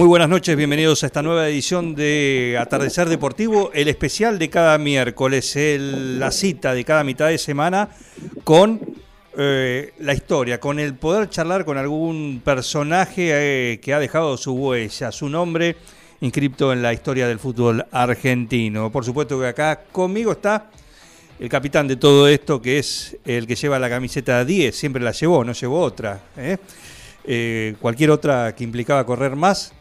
Muy buenas noches, bienvenidos a esta nueva edición de Atardecer Deportivo, el especial de cada miércoles, la cita de cada mitad de semana con eh, la historia, con el poder charlar con algún personaje eh, que ha dejado su huella, su nombre inscripto en la historia del fútbol argentino. Por supuesto que acá conmigo está el capitán de todo esto, que es el que lleva la camiseta 10, siempre la llevó, no llevó otra. ¿eh? cualquier otra que implicaba correr más,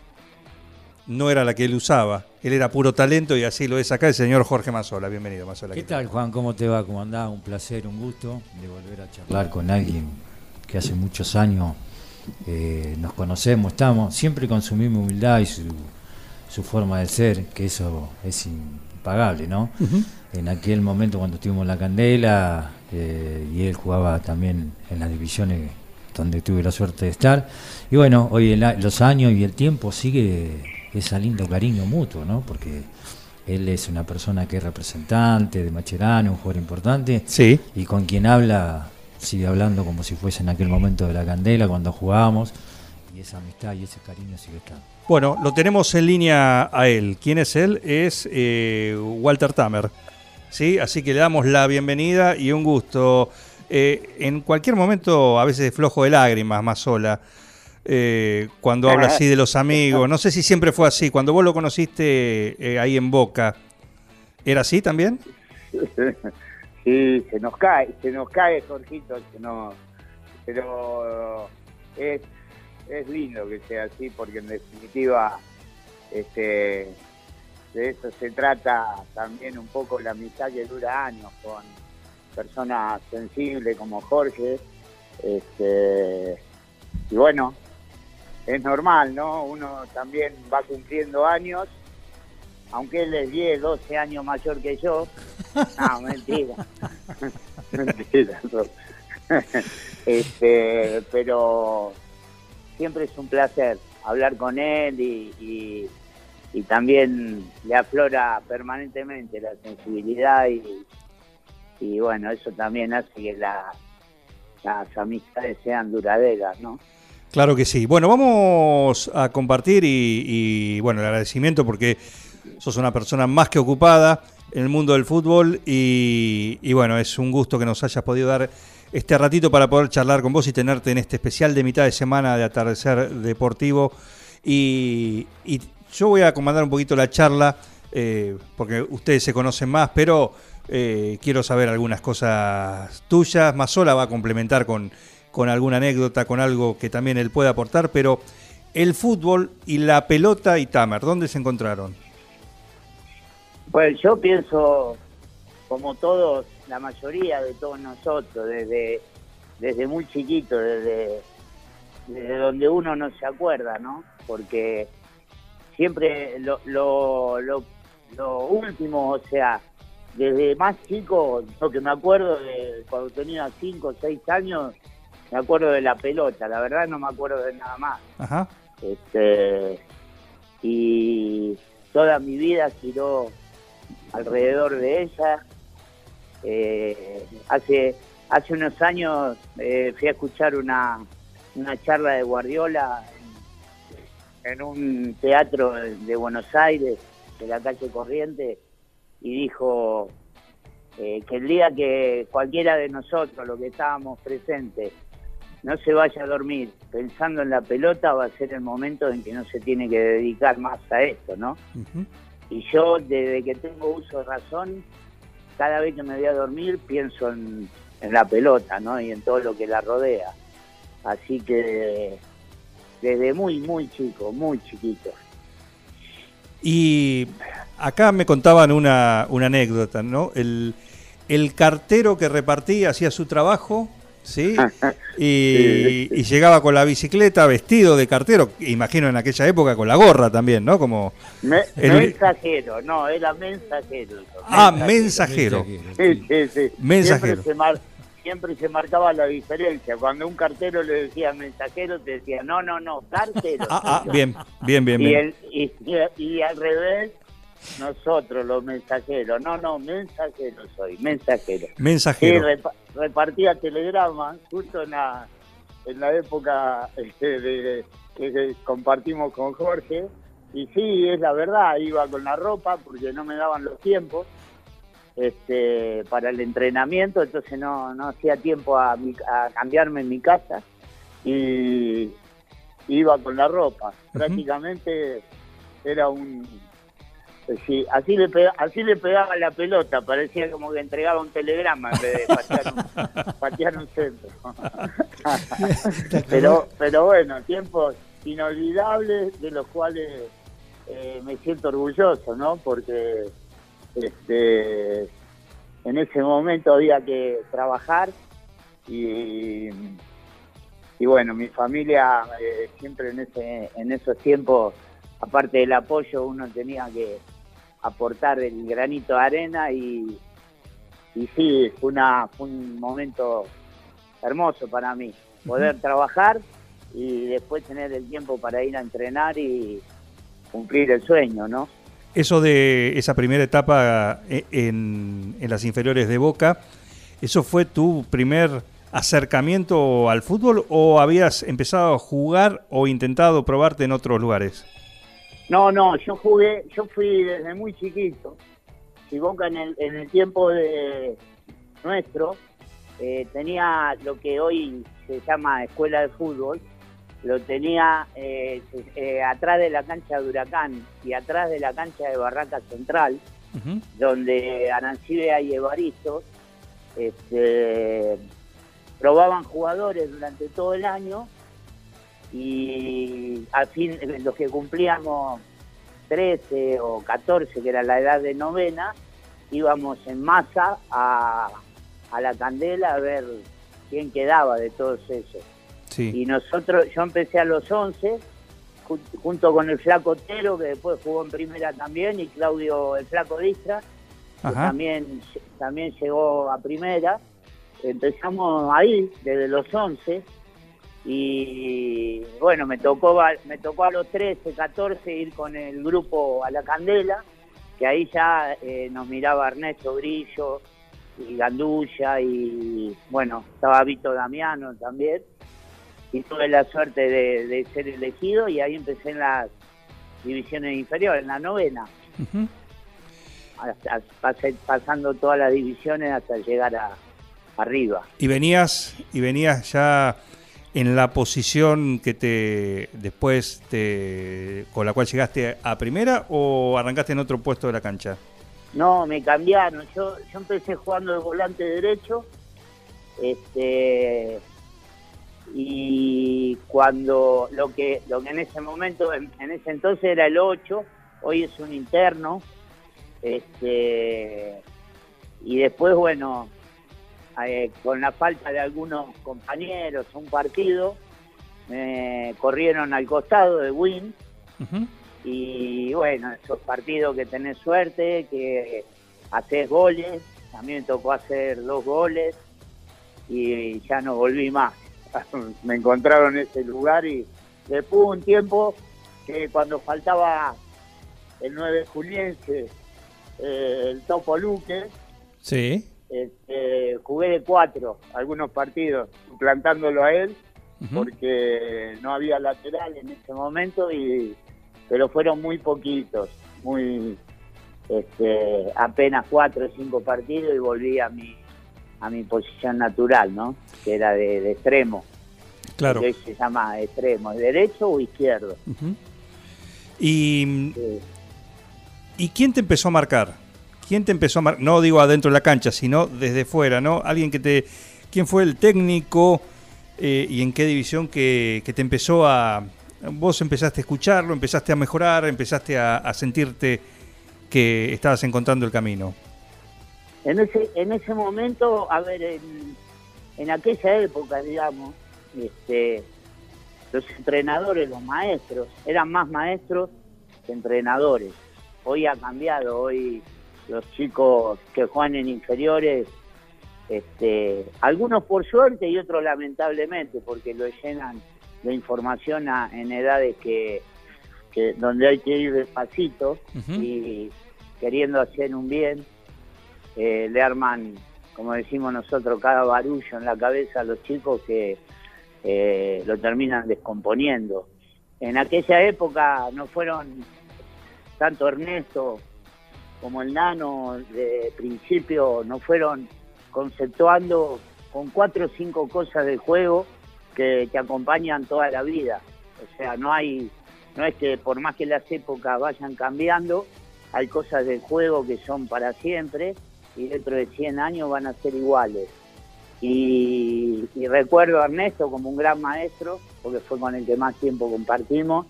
no era la que él usaba. Él era puro talento y así lo es acá el señor Jorge Mazola. Bienvenido, Mazola. ¿Qué tal, Juan? ¿Cómo te va? ¿Cómo andás? Un placer, un gusto de volver a charlar con alguien que hace muchos años eh, nos conocemos, estamos, siempre con su misma humildad y su, forma de ser, que eso es impagable, ¿no? En aquel momento cuando estuvimos en la Candela eh, y él jugaba también en las divisiones donde tuve la suerte de estar. Y bueno, hoy los años y el tiempo sigue ese lindo cariño mutuo, ¿no? Porque él es una persona que es representante de Macherano, un jugador importante, sí. y con quien habla, sigue hablando como si fuese en aquel momento de la candela, cuando jugábamos, y esa amistad y ese cariño sigue estando. Bueno, lo tenemos en línea a él. ¿Quién es él? Es eh, Walter Tamer. ¿sí? Así que le damos la bienvenida y un gusto. Eh, en cualquier momento, a veces flojo de lágrimas, más sola. Eh, cuando habla así de los amigos. No sé si siempre fue así. Cuando vos lo conociste eh, ahí en Boca, ¿era así también? Sí, se nos cae, se nos cae, Jorgito, no, pero es, es lindo que sea así porque en definitiva este, de eso se trata también un poco la amistad que dura años con personas sensibles como Jorge. Este, y bueno, es normal, ¿no? Uno también va cumpliendo años, aunque él es 10, 12 años mayor que yo. No, mentira. mentira. este, pero siempre es un placer hablar con él y, y, también le aflora permanentemente la sensibilidad y, y bueno, eso también hace que las amistades sean duraderas, ¿no? Claro que sí. Bueno, vamos a compartir y, bueno, el agradecimiento porque sos una persona más que ocupada en el mundo del fútbol y, bueno, es un gusto que nos hayas podido dar este ratito para poder charlar con vos y tenerte en este especial de mitad de semana de atardecer deportivo. Y, yo voy a comandar un poquito la charla eh, porque ustedes se conocen más, pero eh, quiero saber algunas cosas tuyas. Más sola va a complementar con con alguna anécdota, con algo que también él puede aportar, pero el fútbol y la pelota y Tamer, ¿dónde se encontraron? Pues yo pienso, como todos, la mayoría de todos nosotros, desde, desde muy chiquito, desde, desde donde uno no se acuerda, ¿no? Porque siempre lo, lo, lo, lo último, o sea, desde más chico, lo que me acuerdo de cuando tenía 5 o 6 años, me acuerdo de la pelota, la verdad no me acuerdo de nada más. Ajá. Este, y toda mi vida giró alrededor de ella. Eh, hace, hace unos años eh, fui a escuchar una, una charla de Guardiola en, un teatro de Buenos Aires, de la calle Corriente, y dijo eh, que el día que cualquiera de nosotros, los que estábamos presentes, no se vaya a dormir pensando en la pelota, va a ser el momento en que no se tiene que dedicar más a esto, ¿no? Y yo, desde que tengo uso de razón, cada vez que me voy a dormir pienso en, la pelota, ¿no? Y en todo lo que la rodea. Así que desde muy, muy chico, muy chiquito. Y acá me contaban una, una anécdota, ¿no? El, el cartero que repartía, hacía su trabajo ¿sí? Y, y, llegaba con la bicicleta vestido de cartero, imagino en aquella época con la gorra también, ¿no? Como Mensajero, no, era mensajero. Ah, mensajero. Sí, sí, sí. Mensajero. Siempre se, marcaba la diferencia. Cuando un cartero le decía mensajero, te decía, no, no, no, cartero. Ah, ah, bien, bien, bien. Y, y al revés, nosotros los mensajeros, no, no, mensajero soy, mensajero. Mensajero. repartía telegramas justo en la, en la época este, de, que compartimos con Jorge. Y sí, es la verdad, iba con la ropa porque no me daban los tiempos este, para el entrenamiento, entonces no, no hacía tiempo a, a cambiarme en mi casa y iba con la ropa. Prácticamente era un, Sí, así le, así le pegaba la pelota, parecía como que entregaba un telegrama en vez de patear un, centro. pero, pero bueno, tiempos inolvidables de los cuales eh, me siento orgulloso, ¿no? Porque este, en ese momento había que trabajar y, y bueno, mi familia eh, siempre en, ese, en esos tiempos, aparte del apoyo, uno tenía que aportar el granito de arena y, y sí, fue, una, fue un momento hermoso para mí, poder trabajar y después tener el tiempo para ir a entrenar y cumplir el sueño, ¿no? Eso de esa primera etapa eh, en, en las inferiores de Boca, ¿eso fue tu primer acercamiento al fútbol o habías empezado a jugar o intentado probarte en otros lugares? No, no, yo jugué, yo fui desde muy chiquito. Si Boca en el, en el tiempo de nuestro eh, tenía lo que hoy se llama escuela de fútbol, lo tenía eh, eh, atrás de la cancha de Huracán y atrás de la cancha de Barraca Central, donde Arancibia y Evaristo este, probaban jugadores durante todo el año y al fin los que cumplíamos 13 o 14, que era la edad de novena, íbamos en masa a, la candela a ver quién quedaba de todos esos. Y nosotros, yo empecé a los 11, junto con el Flaco Tero, que después jugó en primera también, y Claudio el Flaco Distra, que también, también llegó a primera. Empezamos ahí, desde los 11, y bueno, me tocó, me tocó a los 13, 14 ir con el grupo a la Candela, que ahí ya eh, nos miraba Ernesto Grillo y Gandulla y bueno, estaba Vito Damiano también. Y tuve la suerte de, ser elegido y ahí empecé en las divisiones inferiores, en la novena. pasando todas las divisiones hasta llegar a arriba. Y venías, y venías ya en la posición que te después te, con la cual llegaste a primera o arrancaste en otro puesto de la cancha? No, me cambiaron. Yo, yo empecé jugando de volante derecho. Este y cuando lo que lo que en ese momento en, ese entonces era el 8, hoy es un interno. Este y después bueno, eh, con la falta de algunos compañeros, un partido, me corrieron al costado de Win. Y bueno, esos partidos que tenés suerte, que haces goles, también me tocó hacer dos goles y ya no volví más. me encontraron en ese lugar y después un tiempo que cuando faltaba el 9 juliense, eh, el Topo Luque, sí este, jugué de cuatro algunos partidos, suplantándolo a él, porque no había lateral en ese momento, y pero fueron muy poquitos, muy este, apenas cuatro o cinco partidos y volví a mi a mi posición natural, ¿no? Que era de, extremo. Claro. Que se llama extremo, derecho o izquierdo. Y, ¿Y quién te empezó a marcar? ¿Quién te empezó a marcar? No digo adentro de la cancha, sino desde fuera, ¿no? Alguien que te... ¿Quién fue el técnico eh, y en qué división que, te empezó a... Vos empezaste a escucharlo, empezaste a mejorar, empezaste a, sentirte que estabas encontrando el camino. En ese, en ese momento, a ver, en aquella época, digamos, este, los entrenadores, los maestros, eran más maestros que entrenadores. Hoy ha cambiado, hoy los chicos que juegan en inferiores, este, algunos por suerte y otros lamentablemente, porque lo llenan de información en edades que, donde hay que ir despacito y queriendo hacer un bien, eh, le arman, como decimos nosotros, cada barullo en la cabeza a los chicos que eh, lo terminan descomponiendo. En aquella época no fueron tanto Ernesto como el Nano de principio, no fueron conceptuando con cuatro o cinco cosas del juego que te acompañan toda la vida. O sea, no hay, no es que por más que las épocas vayan cambiando, hay cosas del juego que son para siempre y dentro de 100 años van a ser iguales. Y, recuerdo a Ernesto como un gran maestro, porque fue con el que más tiempo compartimos.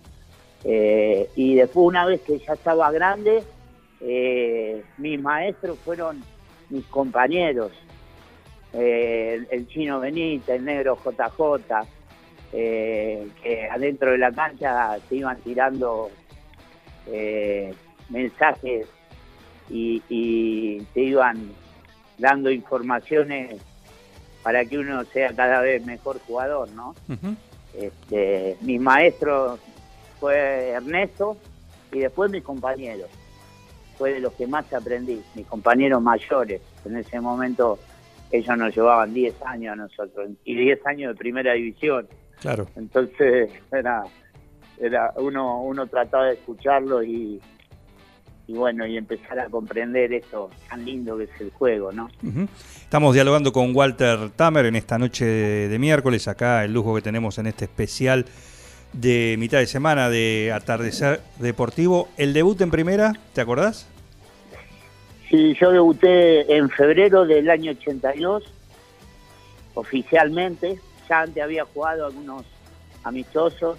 Eh, y después, una vez que ya estaba grande, eh, mis maestros fueron mis compañeros. Eh, el, chino Benita, el negro JJ, que adentro de la cancha se iban tirando mensajes y, y te iban dando informaciones para que uno sea cada vez mejor jugador, ¿no? este, mis maestros fue Ernesto y después mis compañeros. Fue de los que más aprendí, mis compañeros mayores. En ese momento ellos nos llevaban 10 años a nosotros y 10 años de primera división. Claro. Entonces era, era uno, uno trataba de escucharlo y, y bueno, y empezar a comprender eso tan lindo que es el juego, ¿no? Estamos dialogando con Walter Tamer en esta noche de, miércoles, acá el lujo que tenemos en este especial de mitad de semana de Atardecer Deportivo. ¿El debut en primera, te acordás? Sí, yo debuté en febrero del año 82, oficialmente. Ya antes había jugado algunos amistosos.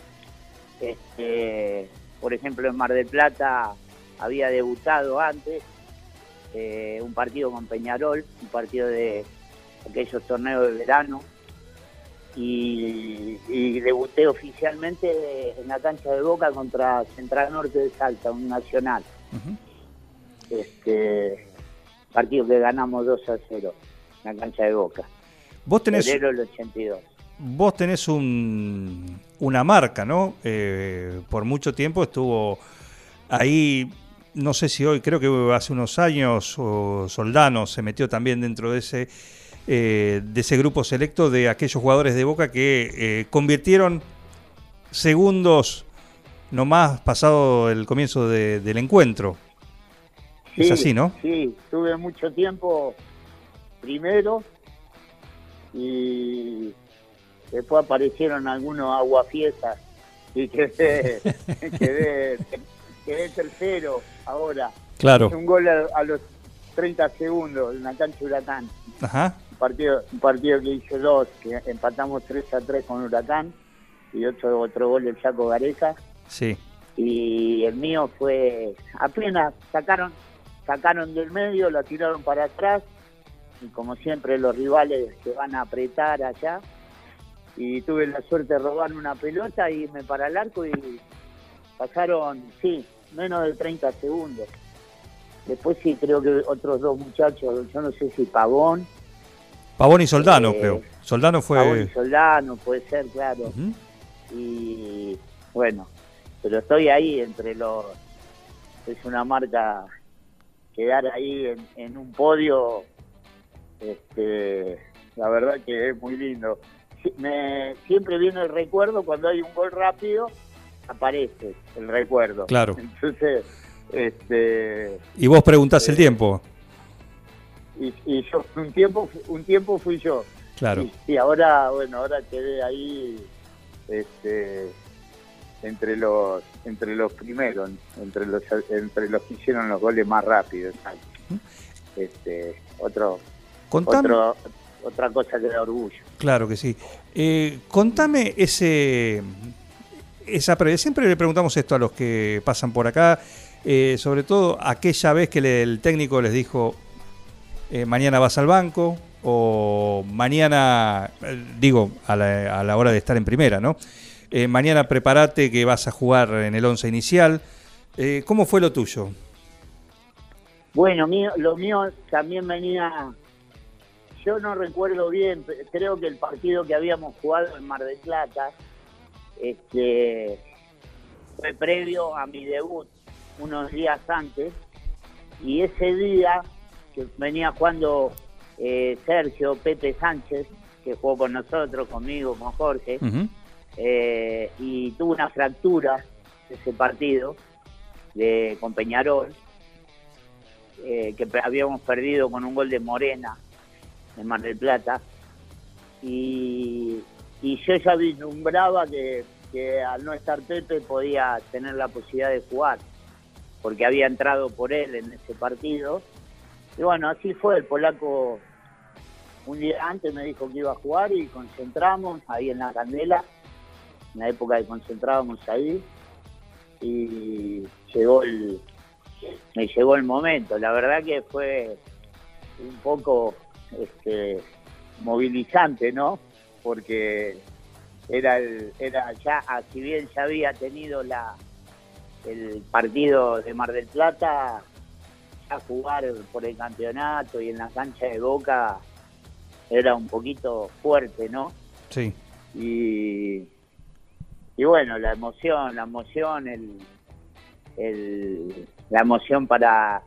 Este, por ejemplo, en Mar del Plata había debutado antes, eh, un partido con Peñarol, un partido de aquellos torneos de verano, y, debuté oficialmente en la cancha de Boca contra Central Norte de Salta, un nacional. este partido que ganamos 2 a 0 en la cancha de Boca. Vos tenés, el 82. Vos tenés un, una marca, ¿no? Eh, por mucho tiempo estuvo ahí no sé si hoy, creo que hace unos años, Soldano se metió también dentro de ese, eh, de ese grupo selecto de aquellos jugadores de Boca que eh, convirtieron segundos nomás pasado el comienzo del encuentro. es así, ¿no? Sí, tuve mucho tiempo primero y después aparecieron algunos aguafiestas y quedé, quedé quedé tercero ahora. Claro. Un gol a, los 30 segundos en la cancha Huracán. Ajá. Partido, un partido que hice dos, que empatamos 3 a 3 con Huracán y otro, otro gol del Chaco Gareja. Sí. Y el mío fue, apenas sacaron, sacaron del medio, lo tiraron para atrás y como siempre los rivales se van a apretar allá y tuve la suerte de robar una pelota y me para el arco y pasaron, sí, menos de 30 segundos. Después sí, creo que otros dos muchachos, yo no sé si Pavón. Pavón y Soldano, eh, creo. Soldano fue... Pavón y Soldano, puede ser, claro. Y bueno, pero estoy ahí entre los... Es una marca quedar ahí en, en un podio, este, la verdad que es muy lindo. Me, siempre viene el recuerdo cuando hay un gol rápido aparece el recuerdo. Claro. Entonces, este... Y vos preguntás el tiempo. Y, yo, un tiempo, un tiempo fui yo. Claro. Y, ahora, bueno, ahora quedé ahí, este, entre los, entre los primeros, entre los, entre los que hicieron los goles más rápidos. Este, otro, otro, otra cosa que da orgullo. Claro que sí. Eh, contame ese esa Siempre le preguntamos esto a los que pasan por acá, eh, sobre todo aquella vez que el técnico les dijo, eh, mañana vas al banco, o mañana, eh, digo, a la, a la hora de estar en primera, ¿no? Eh, mañana prepárate que vas a jugar en el once inicial. ¿Cómo fue lo tuyo? Bueno, mío, lo mío también venía, yo no recuerdo bien, creo que el partido que habíamos jugado en Mar del Plata este, fue previo a mi debut, unos días antes, y ese día que venía jugando eh, Sergio Pepe Sánchez, que jugó con nosotros, conmigo, con Jorge, eh, y tuvo una fractura ese partido de, con Peñarol, eh, que habíamos perdido con un gol de Morena en Mar del Plata. Y, y yo ya vislumbraba que, que al no estar Pepe podía tener la posibilidad de jugar, porque había entrado por él en ese partido. Y bueno, así fue, el polaco un día antes me dijo que iba a jugar y concentramos ahí en la candela, en la época que concentrábamos ahí, y llegó el, me llegó el momento. La verdad que fue un poco este, movilizante, ¿no? Porque era el, era ya, ah, si bien ya había tenido la el partido de Mar del Plata, ya jugar por el campeonato y en la cancha de Boca era un poquito fuerte, ¿no? Sí. y, y bueno, la emoción, la emoción, el, el- la emoción para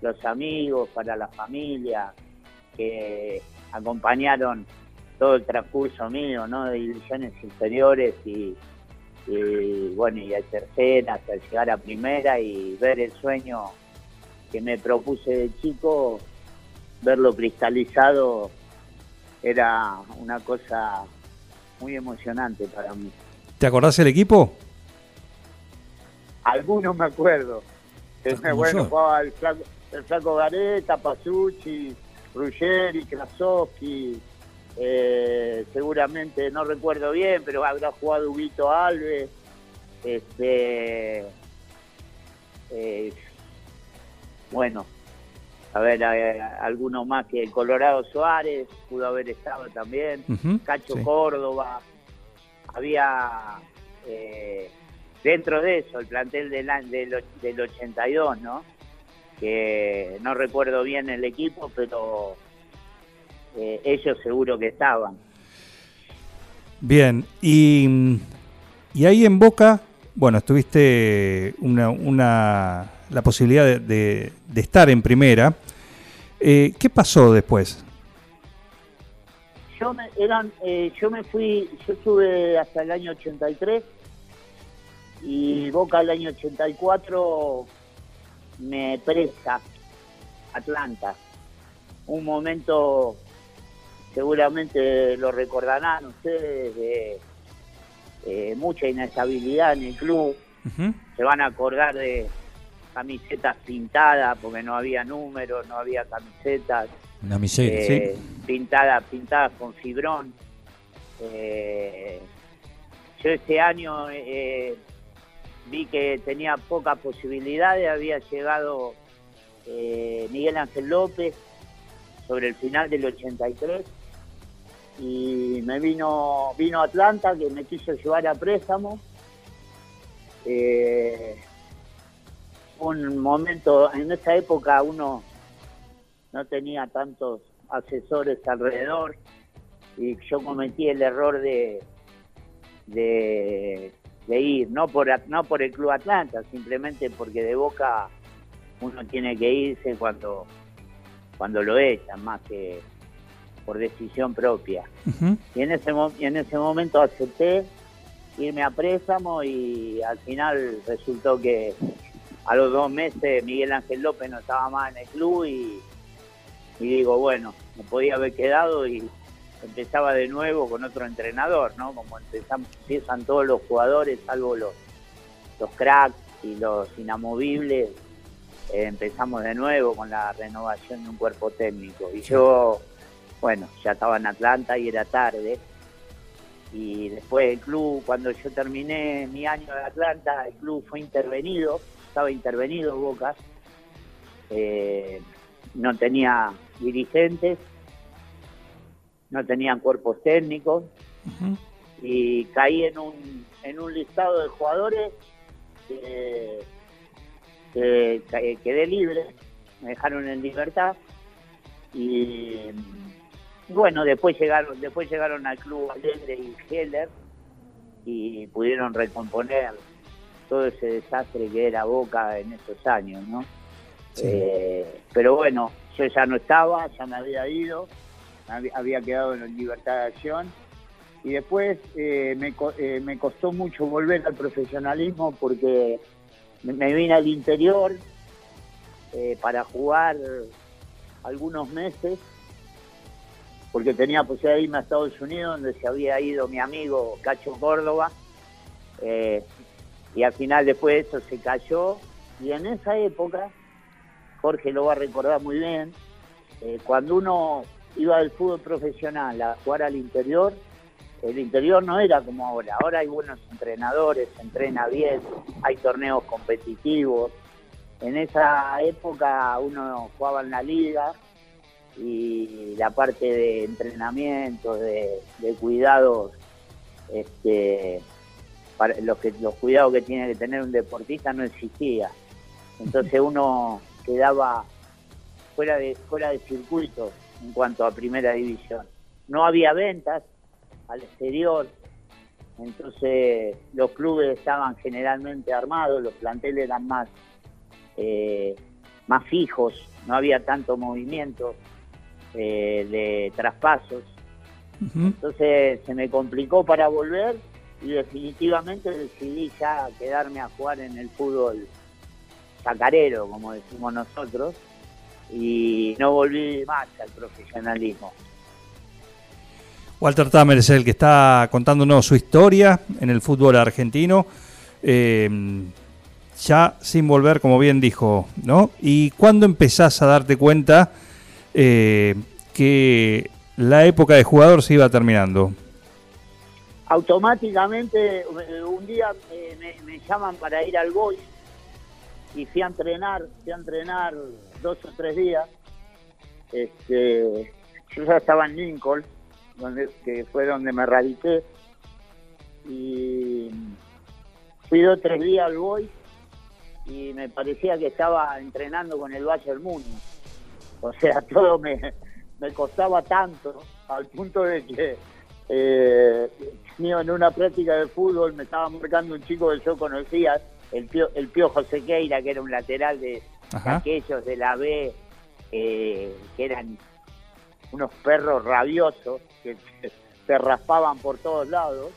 los amigos, para la familia, que acompañaron todo el transcurso mío, ¿no? De divisiones inferiores y, y, bueno, y a tercera hasta llegar a primera y ver el sueño que me propuse de chico, verlo cristalizado era una cosa muy emocionante para mí. ¿Te acordás el equipo? Algunos me acuerdo. Como bueno, jugaba el flaco, el flaco Gareta, Pasucci, Ruggeri, Krasowski, eh, seguramente, no recuerdo bien, pero habrá jugado Huguito Alves, este, eh, bueno, a ver, eh, alguno más que Colorado Suárez, pudo haber estado también. Ujú, Cacho sí. Córdoba, había eh, dentro de eso el plantel del, del, del 82, ¿no? Que no recuerdo bien el equipo, pero eh, ellos seguro que estaban. Bien, y, y ahí en Boca, bueno, estuviste una, una, la posibilidad de, de- de estar en primera. Eh, ¿Qué pasó después? Yo me, eran, eh, yo me fui, yo estuve hasta el año 83 y Boca el año 84 me presta Atlanta. Un momento, seguramente lo recordarán ustedes, de eh, mucha inestabilidad en el club. Se van a acordar de camisetas pintadas porque no había números, no había camisetas Una miseria. eh, pintada, pintadas con fibrón. Eh, yo este año eh, vi que tenía pocas posibilidades, había llegado eh, Miguel Ángel López sobre el final del 83 y me vino vino Atlanta que me quiso llevar a préstamo. Eh, un momento, en esa época uno no tenía tantos asesores alrededor y yo cometí el error de de, de ir no por no por el club Atlanta simplemente porque de Boca uno tiene que irse cuando cuando lo echan más que por decisión propia. Y en ese y en ese momento acepté irme a préstamo y al final resultó que a los dos meses Miguel Ángel López no estaba más en el club y, y digo, bueno, me podía haber quedado y empezaba de nuevo con otro entrenador, ¿no? Como empiezan todos los jugadores, salvo los, los cracks y los inamovibles, eh, empezamos de nuevo con la renovación de un cuerpo técnico. Y yo, bueno, ya estaba en Atlanta y era tarde. Y después el club, cuando yo terminé mi año de Atlanta, el club fue intervenido, estaba intervenido Boca, eh, no tenía dirigentes no tenían cuerpos técnicos y caí en un, en un listado de jugadores que, quedé libre, me dejaron en libertad y bueno, después llegaron, después llegaron al club Alegre y Heller y pudieron recomponer todo ese desastre que era Boca en esos años, ¿no? Eh, pero bueno, yo ya no estaba, ya me había ido, había quedado en libertad de acción y después eh, me, eh, me costó mucho volver al profesionalismo porque me vine al interior para jugar algunos meses porque tenía posibilidad de irme a Estados Unidos, donde se había ido mi amigo Cacho Córdoba, eh, y al final después eso se cayó, y en esa época, Jorge lo va a recordar muy bien, eh, cuando uno iba del fútbol profesional a jugar al interior, el interior no era como ahora, ahora hay buenos entrenadores, se entrena bien, hay torneos competitivos, en esa época uno jugaba en la liga, y la parte de entrenamiento, de, cuidados, este, para los, que, los cuidados que tiene que tener un deportista no existía. Entonces uno quedaba fuera de, fuera de circuito en cuanto a primera división. No había ventas al exterior, entonces los clubes estaban generalmente armados, los planteles eran más, eh, más fijos, no había tanto movimiento eh, de traspasos. Entonces se me complicó para volver y definitivamente decidí ya quedarme a jugar en el fútbol sacarero, como decimos nosotros, y no volví más al profesionalismo. Walter Tamer es el que está contándonos su historia en el fútbol argentino, eh, ya sin volver, como bien dijo, ¿no? ¿Y cuándo empezás a darte cuenta eh, que la época de jugador se iba terminando? Automáticamente, eh, un día me, llaman para ir al Boys y fui a entrenar, fui a entrenar dos o tres días. Este, yo ya estaba en Lincoln, donde, que fue donde me radiqué, y fui dos o tres días al Boys y me parecía que estaba entrenando con el Bayern Múnich o sea, todo me, me costaba tanto, al punto de que eh, en una práctica de fútbol me estaba marcando un chico que yo conocía, el Pío, el Pío José Queira, que era un lateral de, aquellos de la B, eh, que eran unos perros rabiosos que se, raspaban por todos lados.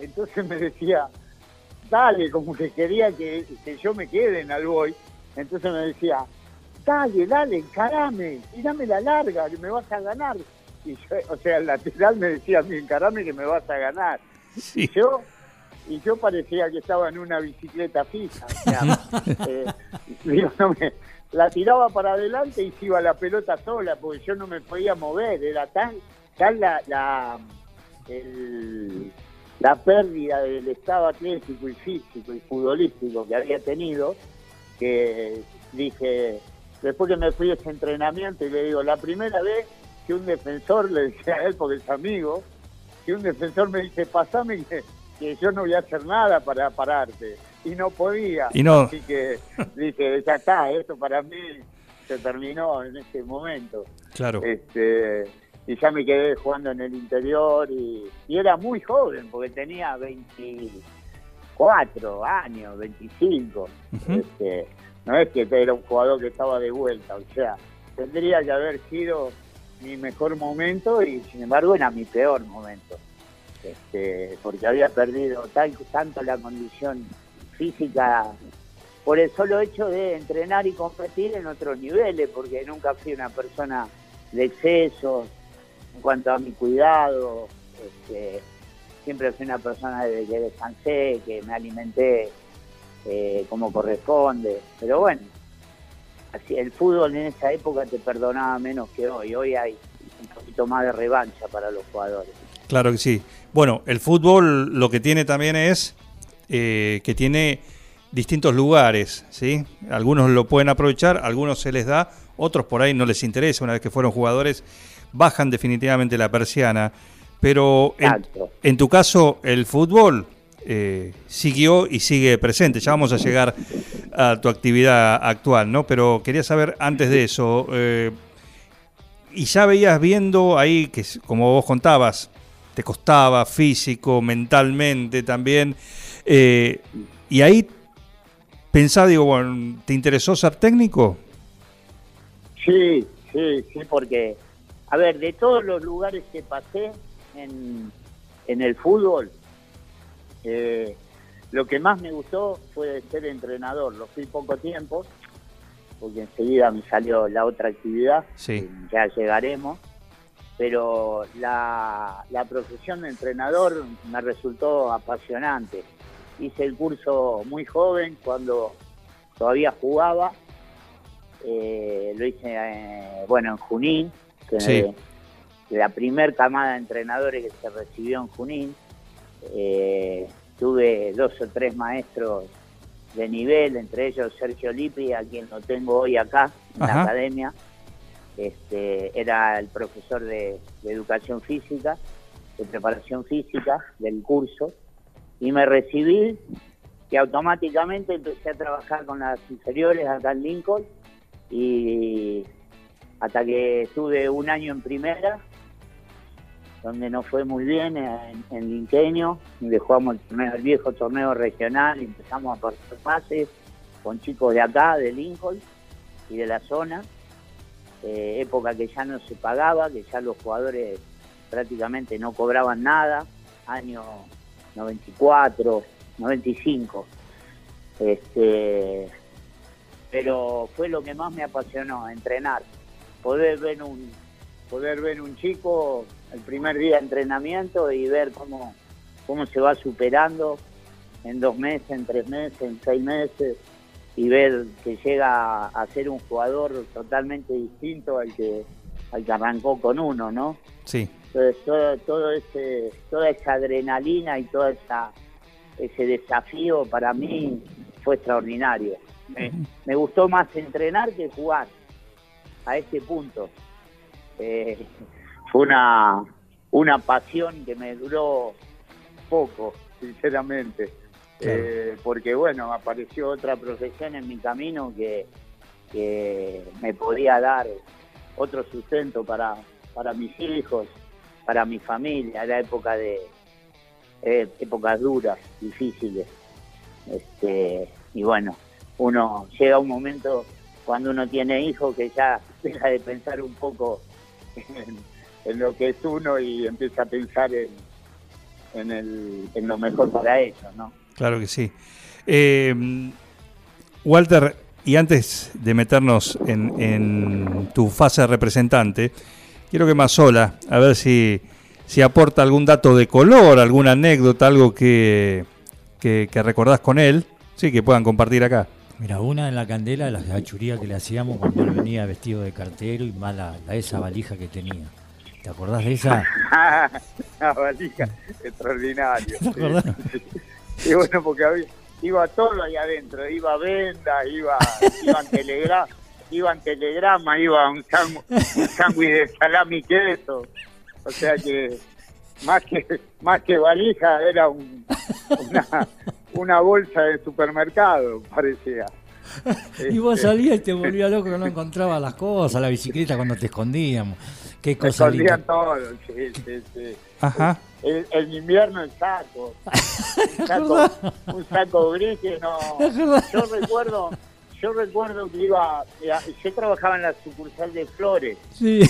Entonces me decía, dale, como que quería que, que yo me quede en Alboy. Entonces me decía, dale, dale, encarame, tirame la larga, que me vas a ganar. Y yo, o sea, el lateral me decía a mí, encarame que me vas a ganar. Y yo y yo parecía que estaba en una bicicleta fija. Eh, la tiraba para adelante y se iba la pelota sola, porque yo no me podía mover, era tan, tal la, la, la pérdida del estado atlético y físico y futbolístico que había tenido, que dije, después que me fui a ese entrenamiento y le digo, la primera vez que un defensor, le decía a él porque es amigo, que un defensor me dice, pasame que, yo no voy a hacer nada para pararte. Y no podía. Y no. Así que dije, ya está, esto para mí se terminó en ese momento. Claro. Este, y ya me quedé jugando en el interior y, era muy joven porque tenía 24 años, 25 no es que era un jugador que estaba de vuelta, o sea, tendría que haber sido mi mejor momento y sin embargo era mi peor momento, este, porque había perdido tanto la condición física por el solo hecho de entrenar y competir en otros niveles, porque nunca fui una persona de exceso en cuanto a mi cuidado, este, siempre fui una persona de que descansé, que me alimenté eh, como corresponde. Pero bueno, el fútbol en esa época te perdonaba menos que hoy. Hoy hay un poquito más de revancha para los jugadores. Claro que sí. Bueno, el fútbol lo que tiene también es eh, que tiene distintos lugares, ¿sí? Algunos lo pueden aprovechar, algunos se les da, otros por ahí no les interesa, una vez que fueron jugadores, bajan definitivamente la persiana. Pero en, en tu caso, el fútbol eh, siguió y sigue presente. Ya vamos a llegar a tu actividad actual, ¿no? Pero quería saber antes de eso, eh, y ya veías viendo ahí que, como vos contabas, te costaba físico, mentalmente también, eh, y ahí pensaba, digo, bueno, ¿te interesó ser técnico? Sí, sí, sí, porque, a ver, de todos los lugares que pasé en, en el fútbol, eh, lo que más me gustó fue ser entrenador. Lo fui poco tiempo, porque enseguida me salió la otra actividad, ya llegaremos. Pero la, profesión de entrenador me resultó apasionante. Hice el curso muy joven, cuando todavía jugaba. Eh, lo hice, eh, bueno, en Junín, que la primer camada de entrenadores que se recibió en Junín. Eh, tuve dos o tres maestros de nivel, entre ellos Sergio Lippi, a quien lo tengo hoy acá en la academia. Este, era el profesor de, educación física, de preparación física del curso, y me recibí y automáticamente empecé a trabajar con las inferiores acá en Lincoln y hasta que estuve un año en primera donde no fue muy bien en, en Linqueño, donde jugamos el, viejo torneo regional, empezamos a pasar pases con chicos de acá, de Lincoln y de la zona, eh, época que ya no se pagaba, que ya los jugadores prácticamente no cobraban nada, año 94, 95. Este, pero fue lo que más me apasionó, entrenar, poder ver un, poder ver un chico el primer día de entrenamiento y ver cómo, cómo se va superando en dos meses, en tres meses, en seis meses, y ver que llega a ser un jugador totalmente distinto al que, al que arrancó con uno, ¿no? Sí. Entonces, todo, todo ese, toda esa adrenalina y todo esa, ese desafío para mí fue extraordinario. Me, gustó más entrenar que jugar a ese punto. Eh, fue una, una pasión que me duró poco, sinceramente. Eh, porque bueno, apareció otra profesión en mi camino que, me podía dar otro sustento para, para mis hijos, para mi familia, era época de eh, épocas duras, difíciles. Este, y bueno, uno llega un momento cuando uno tiene hijos que ya deja de pensar un poco en, en lo que es uno y empieza a pensar en, en, el, en lo mejor para ellos, ¿no? Claro que sí. Eh, Walter, y antes de meternos en, en, tu fase de representante, quiero que más sola, a ver si, si aporta algún dato de color, alguna anécdota, algo que, que, recordás con él, sí, que puedan compartir acá. Mira, una en la candela, la gachuría que le hacíamos cuando él venía vestido de cartero y más la, esa valija que tenía. ¿Te acordás de esa? Una valija extraordinaria. Y bueno, porque iba todo ahí adentro, iba venda, iba, iban telegrama, iban telegrama, iba un sándwich de salami y queso. O sea que más que más que valija era un, una, una bolsa de supermercado, parecía. Y vos este. salías y te volvías loco no encontrabas las cosas, la bicicleta cuando te escondíamos. Qué cosa escondían todo, sí, sí, sí. Ajá. El, invierno el saco. Un saco, un saco gris que no. Yo recuerdo, yo recuerdo que iba, yo trabajaba en la sucursal de Flores. Sí.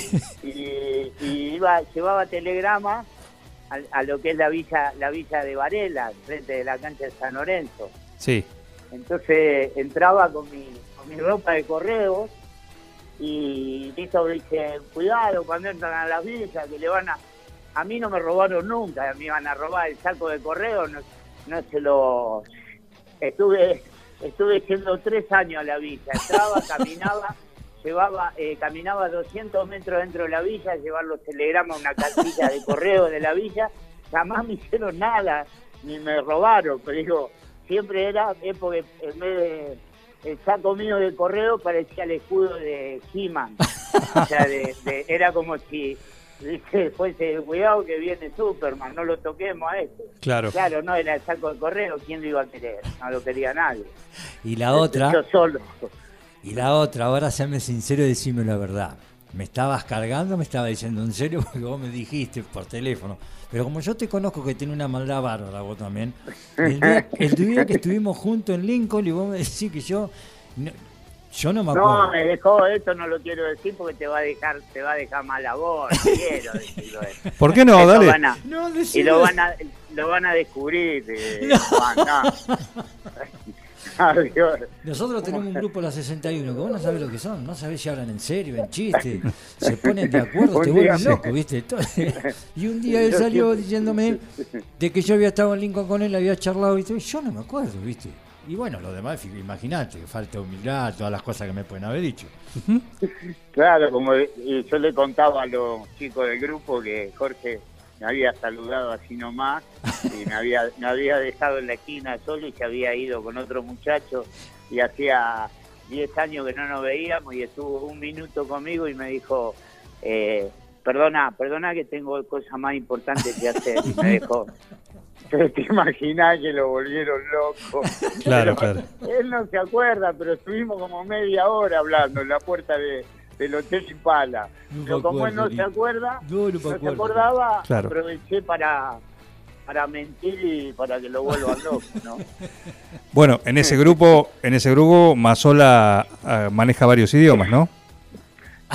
Y, iba, llevaba telegrama a, lo que es la villa, la villa de Varela, frente de la cancha de San Lorenzo. Sí. Entonces entraba con mi, con mi ropa de correo y listo, dije, cuidado cuando entran a las villas, que le van a... A mí no me robaron nunca, me iban a robar el saco de correo, no, no se lo... Estuve estuve yendo tres años a la villa, entraba, caminaba, llevaba, eh, caminaba 200 metros dentro de la villa, llevar los telegramas a una casilla de correo de la villa, jamás me hicieron nada, ni me robaron, pero digo, siempre era, es porque en vez de el saco mío de correo parecía el escudo de He-Man. o sea, de- de- era como si fuese, cuidado que viene Superman, no lo toquemos a este. Claro. Claro, no era el saco de correo, ¿quién lo iba a querer? No lo quería nadie. Y la otra, Yo solo. y la otra, ahora séame sincero y decime la verdad. ¿Me estabas cargando me estaba diciendo en serio? Porque vos me dijiste por teléfono. Pero como yo te conozco que tiene una maldad bárbara vos también, el día, el día que estuvimos juntos en Lincoln y vos me decís que yo... no- yo no me acuerdo. No, me dejó, esto no lo quiero decir porque te va a dejar, te va a dejar mal la voz, no quiero decirlo eso. ¿Por qué no? Eso Dale. van a- No, y lo van a, lo van a descubrir, eh, Juan, no. Adiós. Nosotros tenemos un grupo, la 61, que vos no sabés lo que son, no sabés si hablan en serio, en chiste, se ponen de acuerdo, te vuelven loco, ¿viste? Entonces, y un día él salió diciéndome de que yo había estado en Lincoln con él, había charlado y todo, y yo no me acuerdo, ¿viste? Y bueno, lo demás, que falta humildad, todas las cosas que me pueden haber dicho. Claro, como y yo le contaba a los chicos del grupo que Jorge me había saludado así nomás y me había, me había dejado en la esquina solo y se había ido con otro muchacho y hacía 10 años que no nos veíamos y estuvo un minuto conmigo y me dijo, eh, perdona, perdona que tengo cosas más importantes que hacer y me dejó. Te imaginás que lo volvieron loco. Claro, Pero claro. Él no se acuerda, pero estuvimos como media hora hablando en la puerta de, del Hotel Impala. No pero como él no se acuerda, No, no se acordaba, Claro. aproveché para, para mentir y para que lo vuelvan loco, ¿no? Bueno, en ese grupo, en ese grupo, Mazola ah, maneja varios idiomas, ¿no?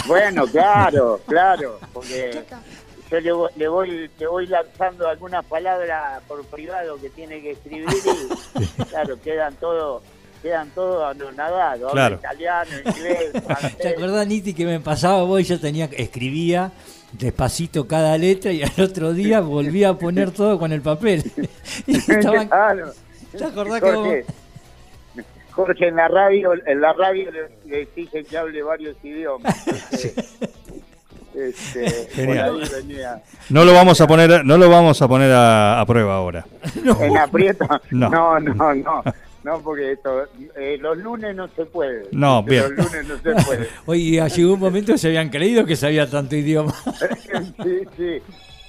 Bueno, claro, claro, porque yo le, voy- le voy le voy lanzando algunas palabras por privado que tiene que escribir y claro, quedan todos quedan todos anonadados, Claro. habla italiano, inglés, ¿Te acordás, Niti, que me pasaba vos y yo tenía, escribía despacito cada letra y al otro día volvía a poner todo con el papel. Y estaban- Claro. ¿Te acordás que vos- Jorge, Jorge en la radio, en la radio le, le exige que hable varios idiomas. Este, por Genial. ahí venía. No lo vamos a poner, no lo vamos a poner a, a prueba ahora. En aprieto. No. No, no, no. No, porque esto, eh, los lunes no se puede. No, bien. Los lunes no se puede. Oye, llegó un momento que se habían creído que sabía tanto idioma. sí, sí.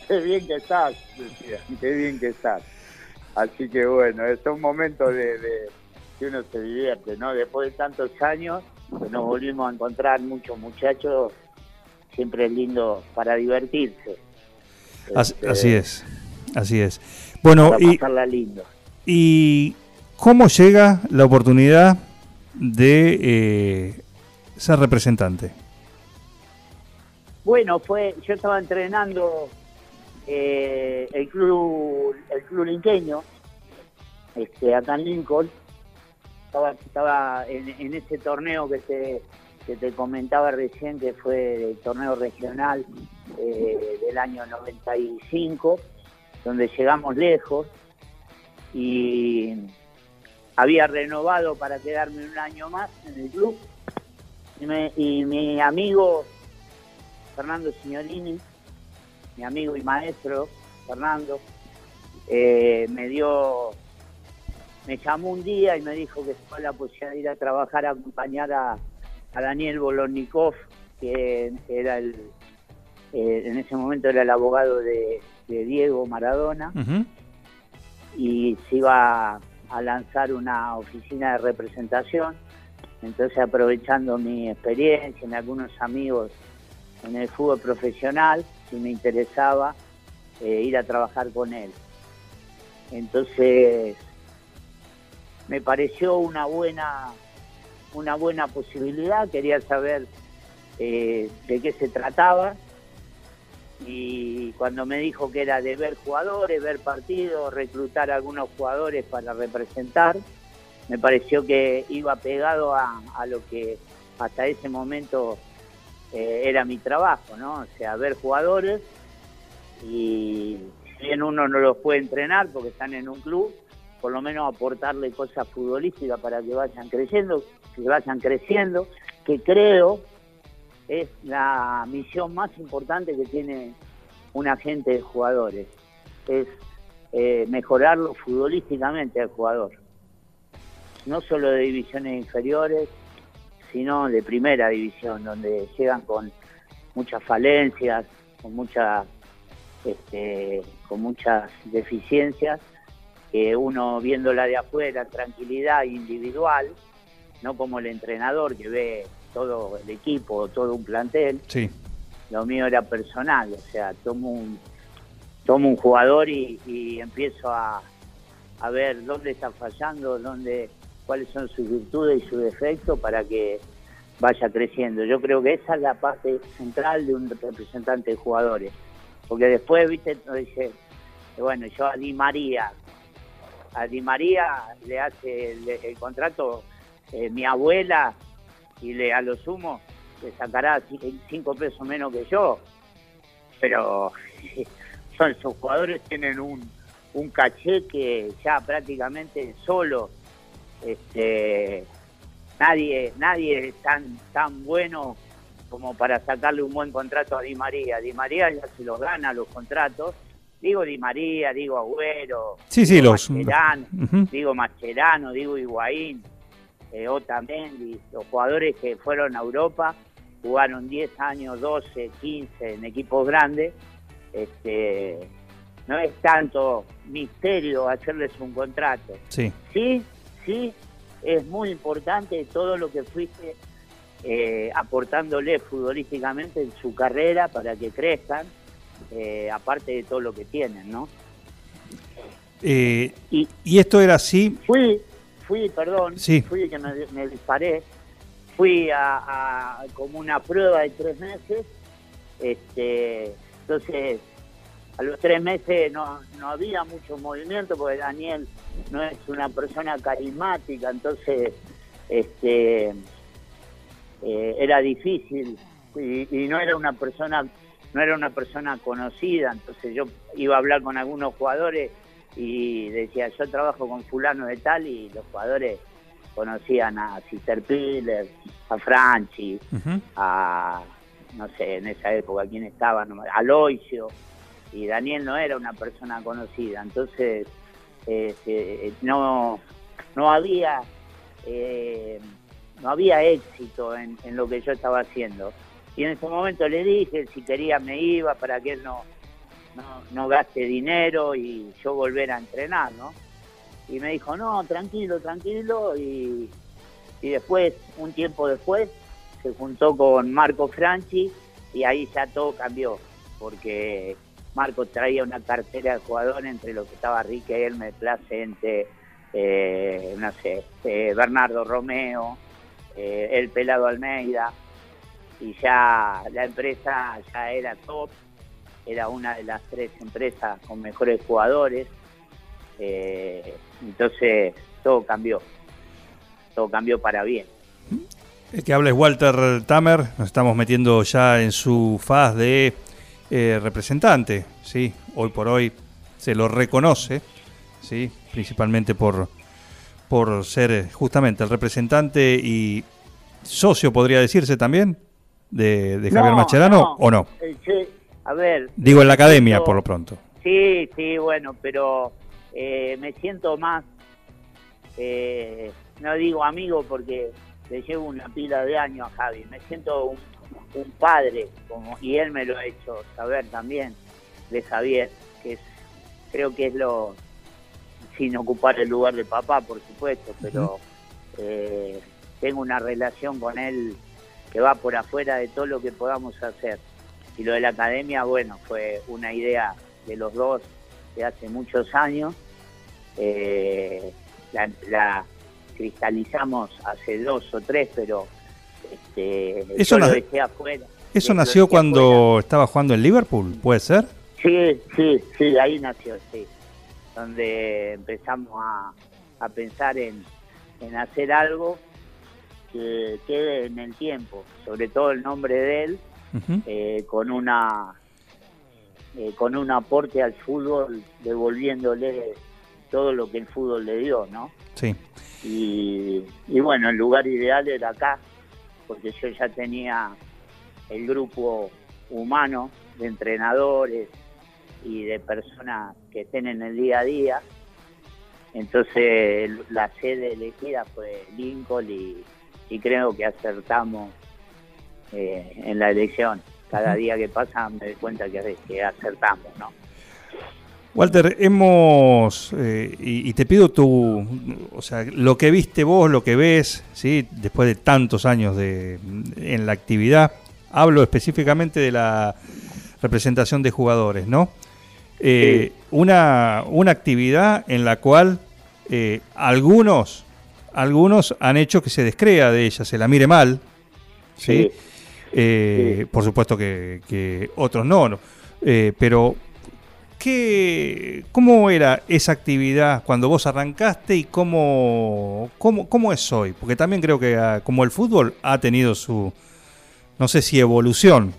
Qué bien que estás, decía, Qué bien que estás. Así que bueno, es un momento de, de- que uno se divierte, ¿no? Después de tantos años que nos volvimos a encontrar muchos muchachos, siempre es lindo para divertirse. Este, Así es, así es. Bueno, Para y, lindo. y ¿cómo llega la oportunidad de eh, ser representante? Bueno, fue, yo estaba entrenando eh, el club, el club linqueño, este, acá en Lincoln. Estaba, estaba en, en ese torneo que te, que te comentaba recién, que fue el torneo regional eh, del año 95, donde llegamos lejos y había renovado para quedarme un año más en el club. Y, me- y mi amigo Fernando Signorini, mi amigo y maestro Fernando, eh, me dio, me llamó un día y me dijo que estaba la posibilidad de ir a trabajar a acompañar a, a Daniel Bolornikov, que era el, eh, en ese momento era el abogado de, de Diego Maradona y se iba a lanzar una oficina de representación. Entonces, aprovechando mi experiencia en algunos amigos en el fútbol profesional, si me interesaba eh, ir a trabajar con él. Entonces, me pareció una buena, una buena posibilidad. Quería saber eh, de qué se trataba y cuando me dijo que era de ver jugadores, ver partidos, reclutar algunos jugadores para representar, me pareció que iba pegado a, a lo que hasta ese momento eh, era mi trabajo, ¿no? O sea, ver jugadores y si bien uno no los puede entrenar porque están en un club, por lo menos aportarle cosas futbolísticas para que vayan creciendo, que vayan creciendo, que creo es la misión más importante que tiene un agente de jugadores, es eh, mejorarlo futbolísticamente al jugador. no solo de divisiones inferiores, sino de primera división, donde llegan con muchas falencias, con muchas este, con muchas deficiencias, que uno viéndola de afuera, tranquilidad individual, no como el entrenador que ve todo el equipo, todo un plantel. Sí. Lo mío era personal, o sea, tomo un, tomo un jugador y, empiezo a, a ver dónde está fallando, dónde, cuáles son sus virtudes y sus defectos para que vaya creciendo. Yo creo que esa es la parte central de un representante de jugadores. Porque después, viste, dice, bueno, yo a Di María, a Di María le hace el, contrato eh, mi abuela y le a lo sumo le sacará cinco pesos menos que yo. Pero son esos jugadores tienen un, un caché que ya prácticamente solo este nadie nadie es tan tan bueno como para sacarle un buen contrato a Di María. Di María ya se los gana los contratos. Digo Di María, digo Agüero, sí, sí, los... Mascherano, digo Mascherano, digo Higuaín, eh, Otamendi, los jugadores que fueron a Europa, jugaron 10 años, 12, 15 en equipos grandes. Este, no es tanto misterio hacerles un contrato. Sí. Sí, sí, es muy importante todo lo que fuiste eh, aportándole futbolísticamente en su carrera para que crezcan, eh, aparte de todo lo que tienen, ¿no? Eh, y, esto era así? Fui, fui, perdón, sí. fui que me, disparé, fui a, como una prueba de tres meses, este, entonces a los tres meses no, no había mucho movimiento porque Daniel no es una persona carismática, entonces este eh, era difícil y, no era una persona no era una persona conocida entonces yo iba a hablar con algunos jugadores y decía yo trabajo con fulano de tal y los jugadores conocían a Sister Piller a Franchi a no sé en esa época quién estaba a Loisio y Daniel no era una persona conocida entonces este, no no había eh, no había éxito en, lo que yo estaba haciendo. Y en ese momento le dije, si quería me iba para que él no, no, gaste dinero y yo volver a entrenar, ¿no? Y me dijo, no, tranquilo, tranquilo. Y, y después, un tiempo después, se juntó con Marco Franchi y ahí ya todo cambió, porque Marco traía una cartera de jugador entre los que estaba Riquelme, Placente, eh, no sé, eh, Bernardo Romeo, eh, el Pelado Almeida, y ya la empresa ya era top, era una de las tres empresas con mejores jugadores, eh, entonces todo cambió, todo cambió para bien. El que habla es Walter Tamer, nos estamos metiendo ya en su faz de eh, representante, ¿sí? hoy por hoy se lo reconoce, ¿sí? principalmente por por ser eh, justamente el representante y socio, podría decirse también, de, Javier Macherano, ¿o no? Eh, a ver. Digo, en la academia, por lo pronto. Sí, sí, bueno, pero eh, me siento más, no digo amigo porque le llevo una pila de años a Javi, me siento un, un padre, como y él me lo ha hecho saber también, de Javier, que es, creo que es lo, sin ocupar el lugar de papá, por supuesto, pero eh, tengo una relación con él que va por afuera de todo lo que podamos hacer. Y lo de la academia, bueno, fue una idea de los dos de hace muchos años. Eh, la, cristalizamos hace dos o tres, pero este, eso lo dejé afuera. ¿Eso nació cuando estaba jugando en Liverpool? ¿Puede ser? Sí, sí, sí, ahí nació, sí donde empezamos a, pensar en, hacer algo que quede en el tiempo, sobre todo el nombre de él, eh, con una eh, con un aporte al fútbol, devolviéndole todo lo que el fútbol le dio, ¿no? Sí. Y, y bueno, el lugar ideal era acá, porque yo ya tenía el grupo humano de entrenadores, y de personas que estén en el día a día. Entonces la sede elegida fue Lincoln y, creo que acertamos eh, en la elección. Cada día que pasa me doy cuenta que, que acertamos, ¿no? Walter, hemos, eh, y, te pido tu, o sea, lo que viste vos, lo que ves, ¿sí? después de tantos años de, en la actividad, hablo específicamente de la representación de jugadores, ¿no? Eh, una, una actividad en la cual eh, algunos, algunos han hecho que se descrea de ella, se la mire mal, ¿sí? Por supuesto que, otros no, no. pero ¿Qué, ¿Cómo era esa actividad cuando vos arrancaste y cómo, cómo, cómo es hoy? Porque también creo que ah, como el fútbol ha tenido su, no sé si evolución,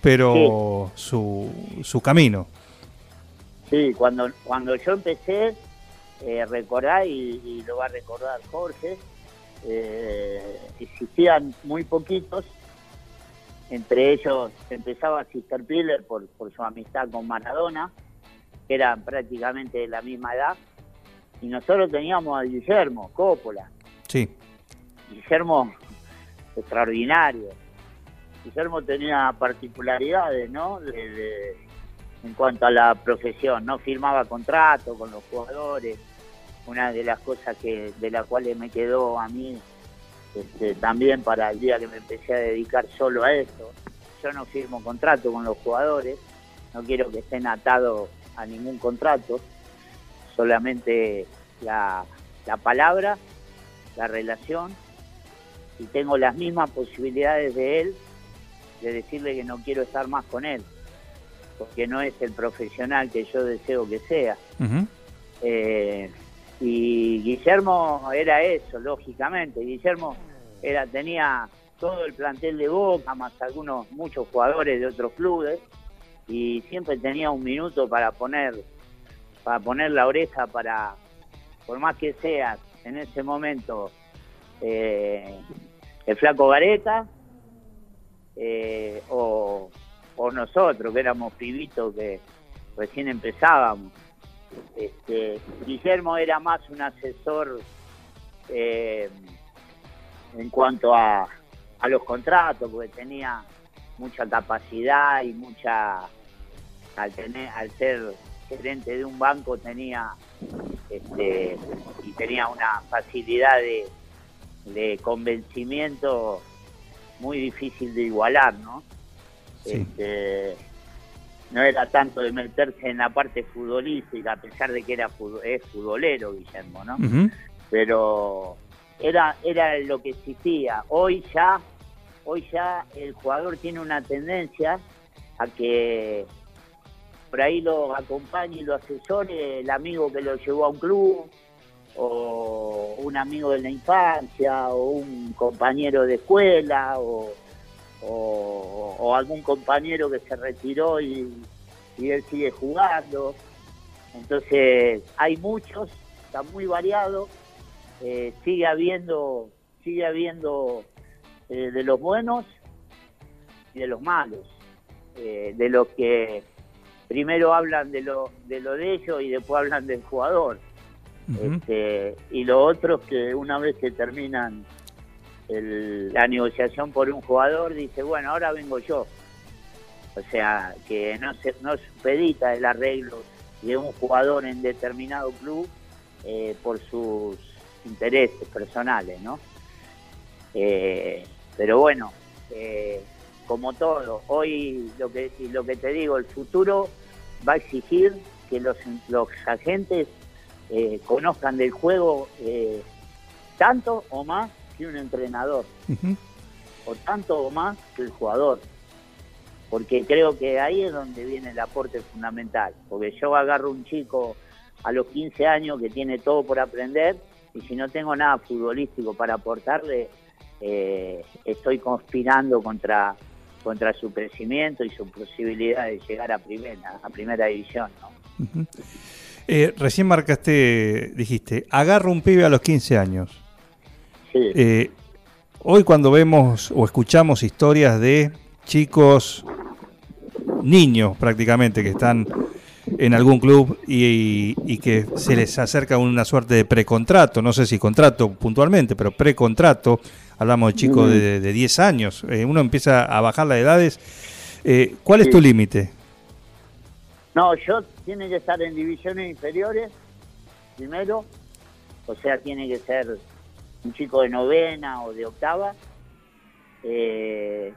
pero su, su camino. Sí, cuando, cuando yo empecé, eh, recordar, y, lo va a recordar Jorge, eh, existían muy poquitos, entre ellos empezaba Sister Piller por, por su amistad con Maradona, que eran prácticamente de la misma edad, y nosotros teníamos a Guillermo Coppola. Sí. Guillermo, extraordinario. Guillermo tenía particularidades, ¿no? en cuanto a la profesión, no firmaba contrato con los jugadores. Una de las cosas que de las cuales me quedó a mí este, también para el día que me empecé a dedicar solo a eso. Yo no firmo contrato con los jugadores, no quiero que estén atados a ningún contrato, solamente la, palabra, la relación, y tengo las mismas posibilidades de él de decirle que no quiero estar más con él, porque no es el profesional que yo deseo que sea. Eh, y Guillermo era eso, lógicamente. Guillermo era tenía todo el plantel de Boca, más algunos, muchos jugadores de otros clubes, y siempre tenía un minuto para poner para poner la oreja para por más que sea en ese momento eh, el flaco Gareta eh, o, nosotros que éramos pibitos que recién empezábamos este, Guillermo era más un asesor eh, en cuanto a, a los contratos porque tenía mucha capacidad y mucha al tener al ser gerente de un banco tenía este, y tenía una facilidad de, de convencimiento muy difícil de igualar, ¿no? Este, no era tanto de meterse en la parte futbolística, a pesar de que era es futbolero Guillermo, ¿no? Pero era, era lo que existía. Hoy ya hoy ya el jugador tiene una tendencia a que por ahí lo acompañe y lo asesore el amigo que lo llevó a un club, o un amigo de la infancia, o un compañero de escuela, o, algún compañero que se retiró y, él sigue jugando. Entonces hay muchos, está muy variado, eh, sigue habiendo, sigue habiendo eh, de los buenos y de los malos, eh, de los que primero hablan de lo de lo de ellos y después hablan del jugador. este, y los otros que una vez que terminan la negociación por un jugador, dice, bueno, ahora vengo yo. O sea, que no se no supedita el arreglo de un jugador en determinado club eh, por sus intereses personales, ¿no? Eh, pero bueno, eh, como todo, hoy lo que, lo que te digo, el futuro va a exigir que los, los agentes eh, conozcan del juego eh, tanto o más que un entrenador, o tanto o más que el jugador, porque creo que ahí es donde viene el aporte fundamental, porque yo agarro un chico a los 15 años que tiene todo por aprender y si no tengo nada futbolístico para aportarle, eh, estoy conspirando contra, contra su crecimiento y su posibilidad de llegar a primera, a primera división. Eh, recién marcaste, dijiste, agarro un pibe a los 15 años. Eh, hoy cuando vemos o escuchamos historias de chicos, niños prácticamente, que están en algún club y, que se les acerca una suerte de precontrato, no sé si contrato puntualmente, pero precontrato, hablamos de chicos de, de 10 años, eh, uno empieza a bajar las edades. Eh, ¿Cuál es tu límite? No, yo tiene que estar en divisiones inferiores, primero, o sea, tiene que ser un chico de novena o de octava. Eh,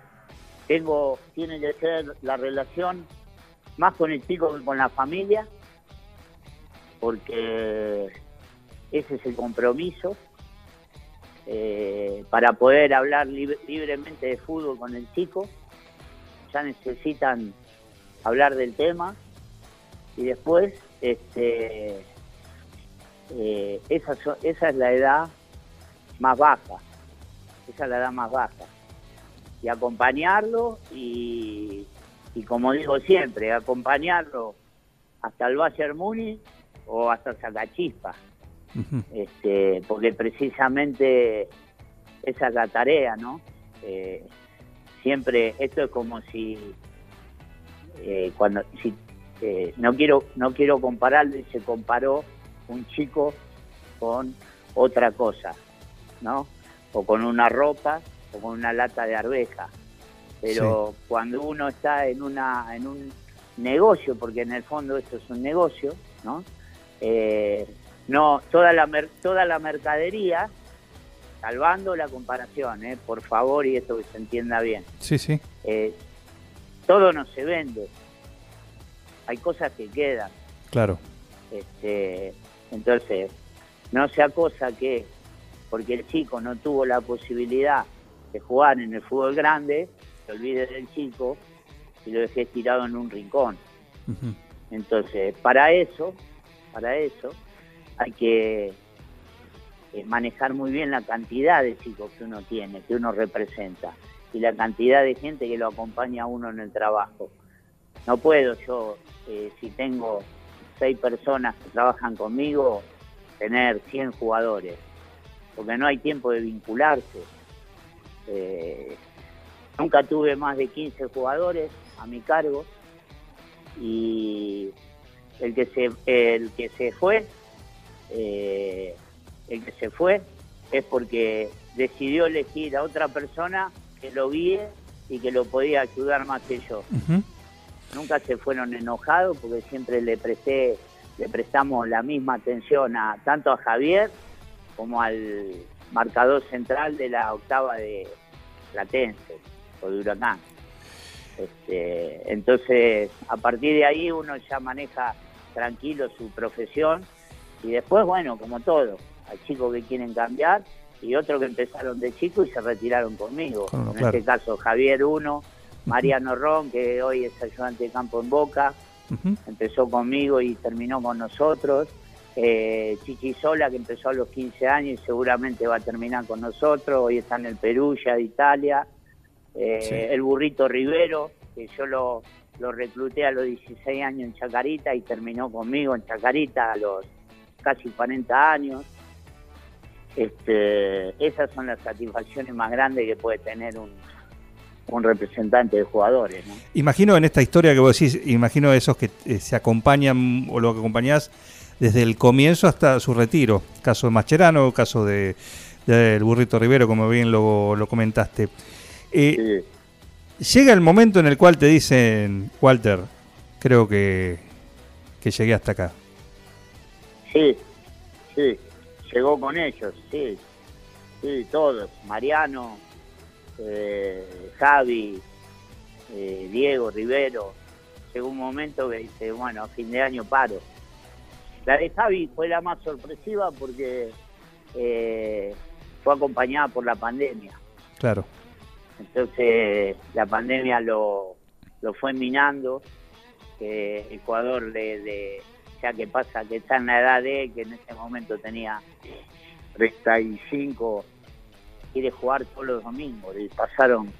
tengo, tiene que ser la relación más con el chico que con la familia, porque ese es el compromiso. Eh, para poder hablar libremente de fútbol con el chico, ya necesitan hablar del tema y después este eh, esa es la edad más baja. Esa es la edad más baja. Y acompañarlo y, y como digo siempre, acompañarlo hasta el Bayern Muni o hasta Sacachispa, este, porque precisamente esa es la tarea, ¿no? Eh, siempre, esto es como si, eh, cuando, si, eh, no quiero, no quiero compararlo y se comparó un chico con otra cosa, ¿no? O con una ropa con una lata de arveja. Pero cuando uno está en, una, en un negocio, porque en el fondo esto es un negocio, ¿no? Eh, no toda la, toda la mercadería, salvando la comparación, ¿eh? por favor, y esto que se entienda bien. Sí, sí. Eh, todo no se vende. Hay cosas que quedan. Claro. Este, entonces, no sea cosa que porque el chico no tuvo la posibilidad jugar en el fútbol grande, te olvides del chico y lo dejé tirado en un rincón. Entonces, para eso, para eso, hay que eh, manejar muy bien la cantidad de chicos que uno tiene, que uno representa, y la cantidad de gente que lo acompaña a uno en el trabajo. No puedo yo, eh, si tengo seis personas que trabajan conmigo, tener 100 jugadores, porque no hay tiempo de vincularse. Eh, nunca tuve más de 15 jugadores a mi cargo y el que se, el que se fue, eh, el que se fue es porque decidió elegir a otra persona que lo guíe y que lo podía ayudar más que yo. Nunca se fueron enojados porque siempre le presté, le prestamos la misma atención a tanto a Javier como al marcador central de la octava de Platense o de Huracán. Este, entonces, a partir de ahí uno ya maneja tranquilo su profesión y después, bueno, como todo, hay chicos que quieren cambiar y otros que empezaron de chico y se retiraron conmigo. en este caso, Javier Uno, Mariano Ron, que hoy es ayudante de campo en Boca, empezó conmigo y terminó con nosotros eh, Chichi Sola, que empezó a los 15 años y seguramente va a terminar con nosotros, hoy está en el Perú, ya de Italia, eh, el Burrito Rivero, que yo lo, lo recluté a los 16 años en Chacarita y terminó conmigo en Chacarita a los casi 40 años. Este, esas son las satisfacciones más grandes que puede tener un, un representante de jugadores. Imagino en esta historia que vos decís, imagino esos que eh, se acompañan o lo que acompañás desde el comienzo hasta su retiro. Caso de Mascherano, caso de del Burrito Rivero, como bien lo, lo comentaste. Eh, llega el momento en el cual te dicen, Walter, creo que, que llegué hasta acá. Sí, sí, llegó con ellos, sí, sí, todos, Mariano, eh, Javi, eh, Diego, Rivero, llegó un momento que dice, bueno, a fin de año paro la de Javi fue la más sorpresiva porque eh, fue acompañada por la pandemia. Claro. Entonces la pandemia lo, lo fue minando. que Ecuador, le, ya que pasa que está en la edad de que en ese momento tenía 35, quiere jugar todos los domingos. Y pasaron,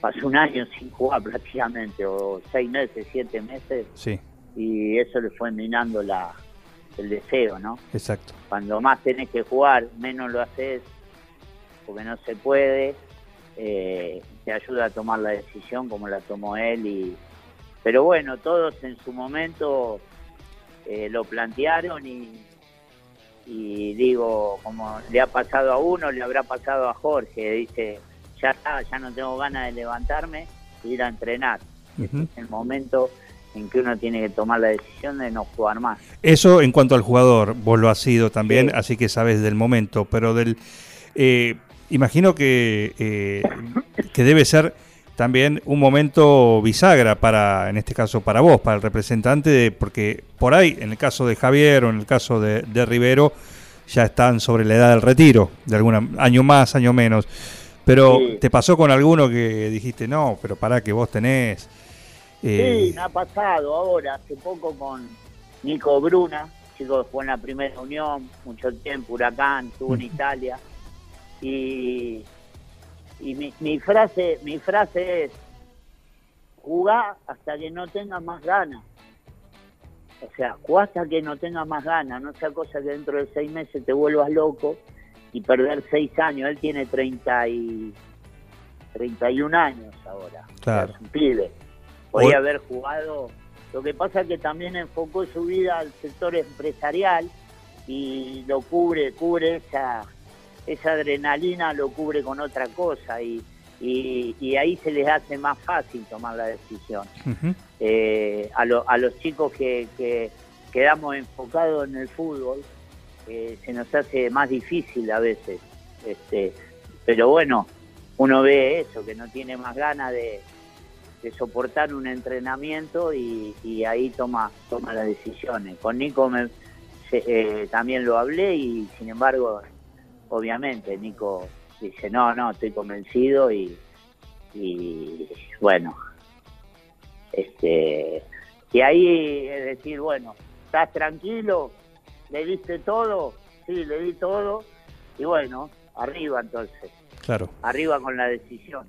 pasó un año sin jugar prácticamente, o seis meses, siete meses. Sí. Y eso le fue minando la, el deseo, ¿no? Exacto. Cuando más tenés que jugar, menos lo haces porque no se puede, eh, te ayuda a tomar la decisión como la tomó él y pero bueno, todos en su momento eh, lo plantearon y, y digo, como le ha pasado a uno, le habrá pasado a Jorge, dice, ya está, ya no tengo ganas de levantarme e ir a entrenar. Este es el momento en que uno tiene que tomar la decisión de no jugar más. Eso en cuanto al jugador, vos lo has sido también, así que sabes del momento, pero del... Eh, imagino que, eh, que debe ser también un momento bisagra para, en este caso para vos, para el representante, de, porque por ahí, en el caso de Javier o en el caso de, Rivero, ya están sobre la edad del retiro, de algún año más, año menos. Pero ¿te pasó con alguno que dijiste, no, pero para que vos tenés... Eh... Sí, me ha pasado ahora, hace poco con Nico Bruna, chico que fue en la primera unión, mucho tiempo, Huracán, estuvo en Italia, y y mi, mi frase mi frase es jugá hasta que no tengas más ganas o sea jugá hasta que no tengas más ganas no sea cosa que dentro de seis meses te vuelvas loco y perder seis años. Él tiene treinta y 31 años ahora claro. es un pibe podía haber jugado lo que pasa es que también enfocó su vida al sector empresarial y lo cubre cubre esa esa adrenalina lo cubre con otra cosa y, y, ahí se les hace más fácil tomar la decisión. Eh, a, a los chicos que, que quedamos enfocados en el fútbol, eh, se nos hace más difícil a veces. Este, pero bueno, uno ve eso, que no tiene más ganas de, soportar un entrenamiento y, y, ahí toma, toma las decisiones. Con Nico me, eh, también lo hablé y sin embargo obviamente Nico dice, no, no, estoy convencido y, y bueno, este, y ahí es decir, bueno, estás tranquilo, le diste todo, sí, le di todo, y bueno, arriba entonces. Claro. Arriba con la decisión.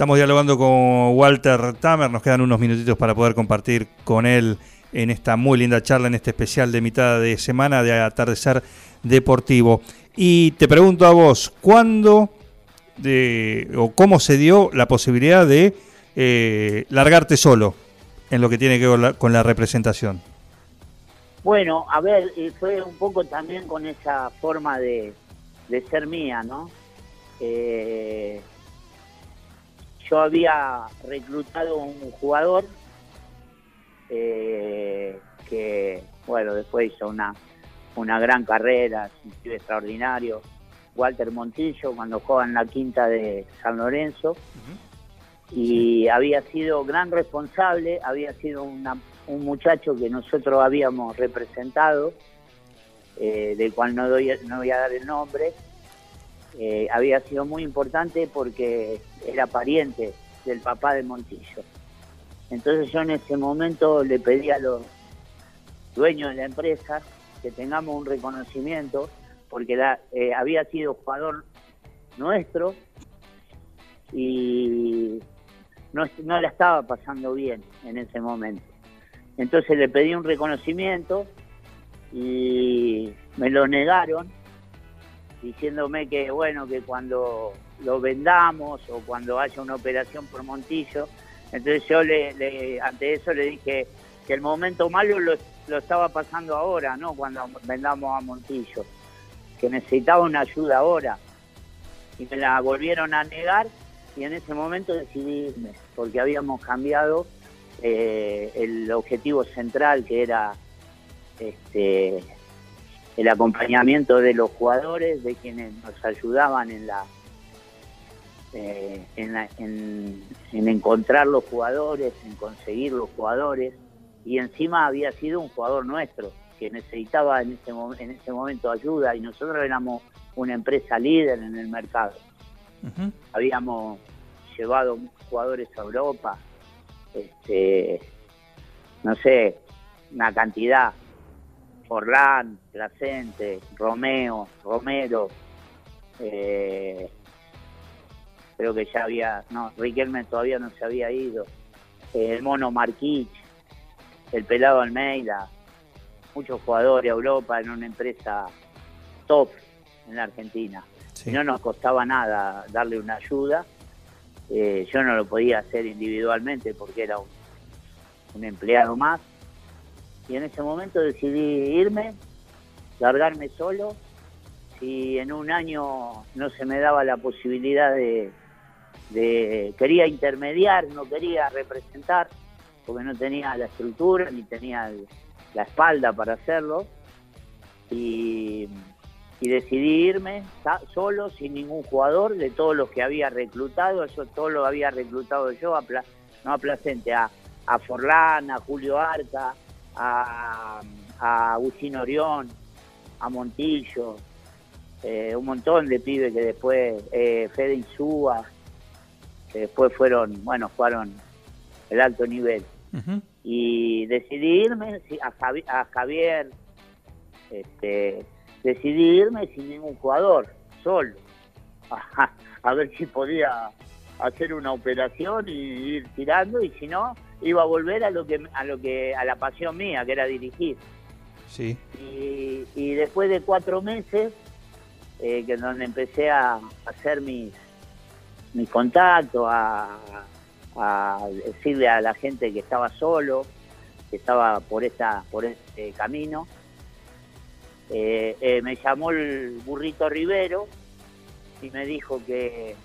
Estamos dialogando con Walter Tamer, nos quedan unos minutitos para poder compartir con él en esta muy linda charla, en este especial de mitad de semana de atardecer deportivo. Y te pregunto a vos, ¿cuándo o cómo se dio la posibilidad de eh, largarte solo en lo que tiene que ver con la, representación? Bueno, a ver, fue un poco también con esa forma de, ser mía, ¿no? Eh, yo había reclutado un jugador eh, que, bueno, después hizo una una gran carrera, un extraordinario. Walter Montillo cuando jugaba en la quinta de San Lorenzo. Y había sido gran responsable, había sido un muchacho que nosotros habíamos representado, eh, del cual no, doy, no voy a dar el nombre, eh, había sido muy importante porque era pariente del papá de Montillo. Entonces yo en ese momento le pedí a los dueños de la empresa que tengamos un reconocimiento, porque eh, había sido jugador nuestro y no, no la estaba pasando bien en ese momento. Entonces le pedí un reconocimiento y me lo negaron diciéndome que bueno que cuando lo vendamos o cuando haya una operación por Montillo entonces yo le, ante eso le dije que el momento malo lo, estaba pasando ahora, ¿no? Cuando vendamos a Montillo, que necesitaba una ayuda ahora. Y me la volvieron a negar y en ese momento decidí porque habíamos cambiado eh, el objetivo central que era este, el acompañamiento de los jugadores, de quienes nos ayudaban en la, eh, en, en, encontrar los jugadores, en conseguir los jugadores y encima había sido un jugador nuestro que necesitaba en ese, en ese momento ayuda y nosotros éramos una empresa líder en el mercado. Habíamos llevado jugadores a Europa, este, no sé, una cantidad. Forlán, Placente, Romeo, Romero, eh, creo que ya había, no, Riquelme todavía no se había ido, el Mono Marquich, el pelado Almeida, muchos jugadores a Europa en una empresa top en la Argentina. Y no nos costaba nada darle una ayuda. Eh, yo no lo podía hacer individualmente porque era un empleado más. Y en ese momento decidí irme, largarme solo. Si en un año no se me daba la posibilidad de, quería intermediar, no quería representar, porque no tenía la estructura ni tenía la espalda para hacerlo. Y, decidí irme solo, sin ningún jugador, de todos los que había reclutado, yo todo lo había reclutado yo, a, no a Placente, a, a Forlán, a Julio Arca, a, a Agustín Orión, a Montillo, eh, un montón de pibes que después, eh, Fede Insúa, que después fueron, bueno, fueron el alto nivel. Y decidí irme a, Javier, este, decidí irme sin ningún jugador, solo, a, ver si podía hacer una operación y ir tirando y si no iba a volver a lo que a lo que a la pasión mía que era dirigir sí y, y después de cuatro meses eh, que donde empecé a hacer mis mis contactos a, a decirle a la gente que estaba solo, que estaba por esta por este camino. Eh, eh, me llamó el burrito Rivero y me dijo que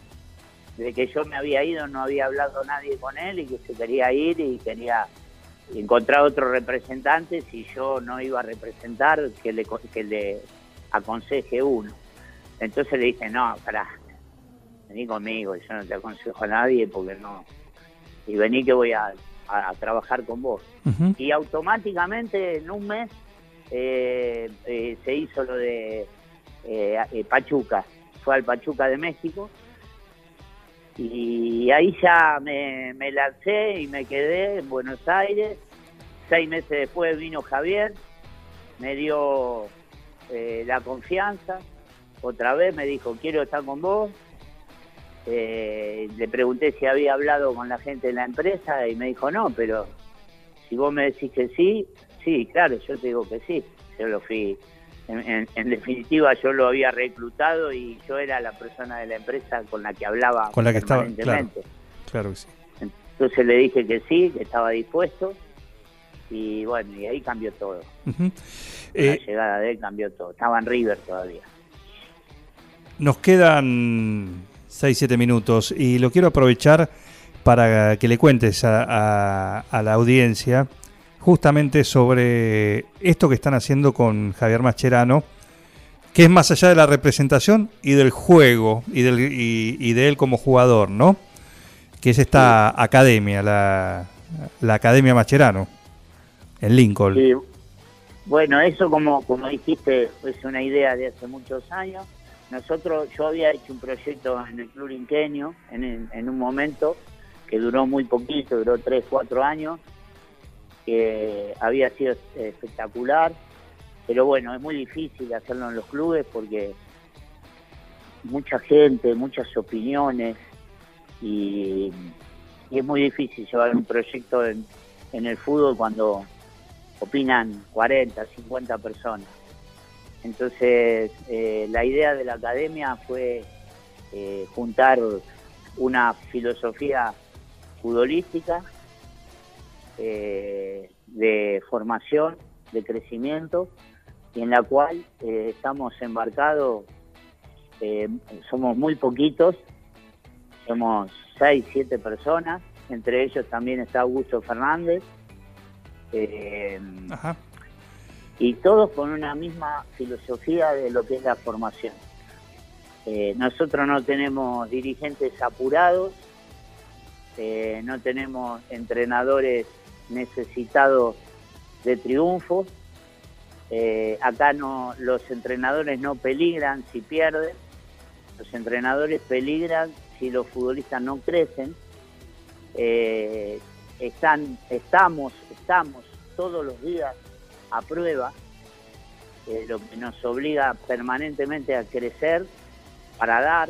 de que yo me había ido no había hablado nadie con él y que se quería ir y quería encontrar otro representante si yo no iba a representar que le, que le aconseje uno. Entonces le dije, no, para, vení conmigo, yo no te aconsejo a nadie porque no, y vení que voy a, trabajar con vos. Y automáticamente en un mes eh, eh, se hizo lo de eh, Pachuca, fue al Pachuca de México y ahí ya me, lancé y me quedé en Buenos Aires. Seis meses después vino Javier, me dio la confianza, otra vez me dijo, quiero estar con vos, eh, le pregunté si había hablado con la gente de la empresa y me dijo no, pero si vos me decís que sí, sí, claro, yo te digo que sí. Yo lo fui, en, definitiva yo lo había reclutado y yo era la persona de la empresa con la que hablaba con la que estaba, claro, claro que sí. Entonces le dije que sí, que estaba dispuesto y bueno, y ahí cambió todo. La eh, llegada de él cambió todo. Estaba en River todavía. Nos quedan 6-7 minutos. Y lo quiero aprovechar para que le cuentes a, la audiencia justamente sobre esto que están haciendo con Javier Mascherano, que es más allá de la representación y del juego y, del, y, de él como jugador, ¿no? Que es esta academia, la, la Academia Mascherano, en Lincoln. Sí. Bueno, eso como, como dijiste, es una idea de hace muchos años nosotros, yo había hecho un proyecto en el Club Inqueño en, en un momento que duró muy poquito, duró 3, 4 años, que había sido espectacular, pero bueno, es muy difícil hacerlo en los clubes porque mucha gente, muchas opiniones y, es muy difícil llevar un proyecto en, en el fútbol cuando opinan 40, 50 personas. Entonces, eh, la idea de la academia fue eh, juntar una filosofía futbolística eh, de formación, de crecimiento, y en la cual estamos embarcados, somos muy poquitos, somos seis, siete personas, entre ellos también está Augusto Fernández. Ajá y todos con una misma filosofía de lo que es la formación. Eh, nosotros no tenemos dirigentes apurados, eh, no tenemos entrenadores necesitados de triunfos, eh, acá no, los entrenadores no peligran si pierden, los entrenadores peligran si los futbolistas no crecen. están, estamos, estamos todos los días a prueba, eh, lo que nos obliga permanentemente a crecer para dar.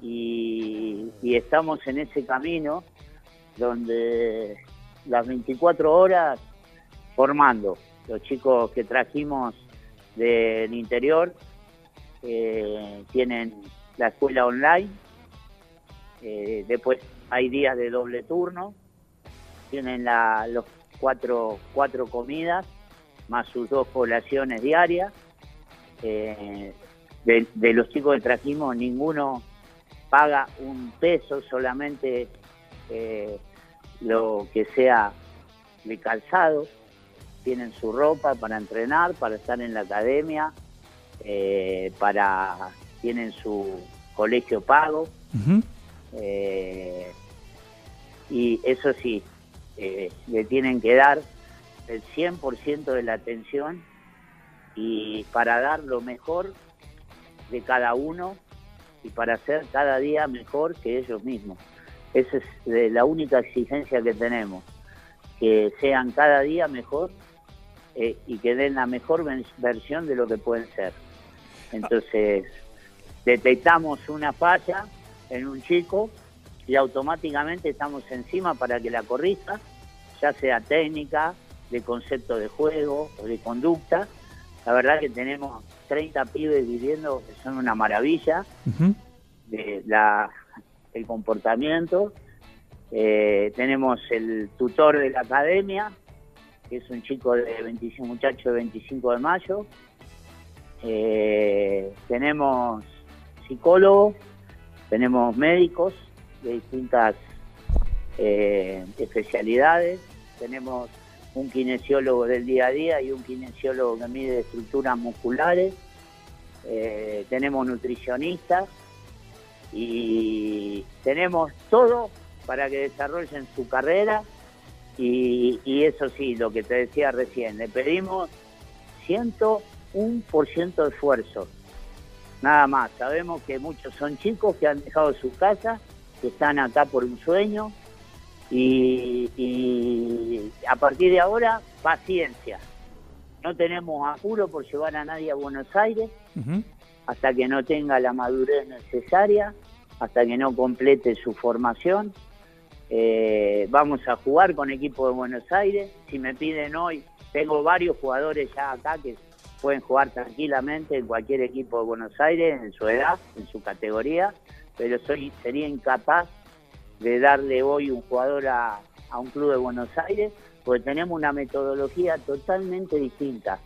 Y, estamos en ese camino donde las 24 horas formando los chicos que trajimos del interior eh, tienen la escuela online eh, después hay días de doble turno tienen la, los cuatro, cuatro comidas, más sus dos poblaciones diarias. Eh, de, los chicos que trajimos, ninguno paga un peso, solamente lo que sea de calzado. Tienen su ropa para entrenar, para estar en la academia, eh, para tienen su colegio pago. Eh, y eso sí, eh, le tienen que dar el 100% de la atención y para dar lo mejor de cada uno y para ser cada día mejor que ellos mismos. Esa es eh, la única exigencia que tenemos, que sean cada día mejor eh, y que den la mejor versión de lo que pueden ser. Entonces, detectamos una falla en un chico y automáticamente estamos encima para que la corrija, ya sea técnica, de concepto de juego o de conducta. La verdad que tenemos 30 pibes viviendo que son una maravilla de la, el comportamiento. Eh, tenemos el tutor de la academia, que es un chico de 25, muchacho de 25 de mayo. Eh, tenemos psicólogos, tenemos médicos de distintas eh, especialidades, tenemos un kinesiólogo del día a día y un kinesiólogo que mide estructuras musculares, tenemos nutricionistas y tenemos todo para que desarrollen su carrera y, y eso sí, lo que te decía recién, le pedimos 101% de esfuerzo, nada más. Sabemos que muchos son chicos que han dejado su casa, que están acá por un sueño y, y a partir de ahora, paciencia. No tenemos apuro por llevar a nadie a Buenos Aires hasta que no tenga la madurez necesaria, hasta que no complete su formación. Eh, vamos a jugar con equipo de Buenos Aires. Si me piden hoy, tengo varios jugadores ya acá que pueden jugar tranquilamente en cualquier equipo de Buenos Aires, en su edad, en su categoría, pero soy, sería incapaz de darle hoy un jugador a, a un club de Buenos Aires, porque tenemos una metodología totalmente distinta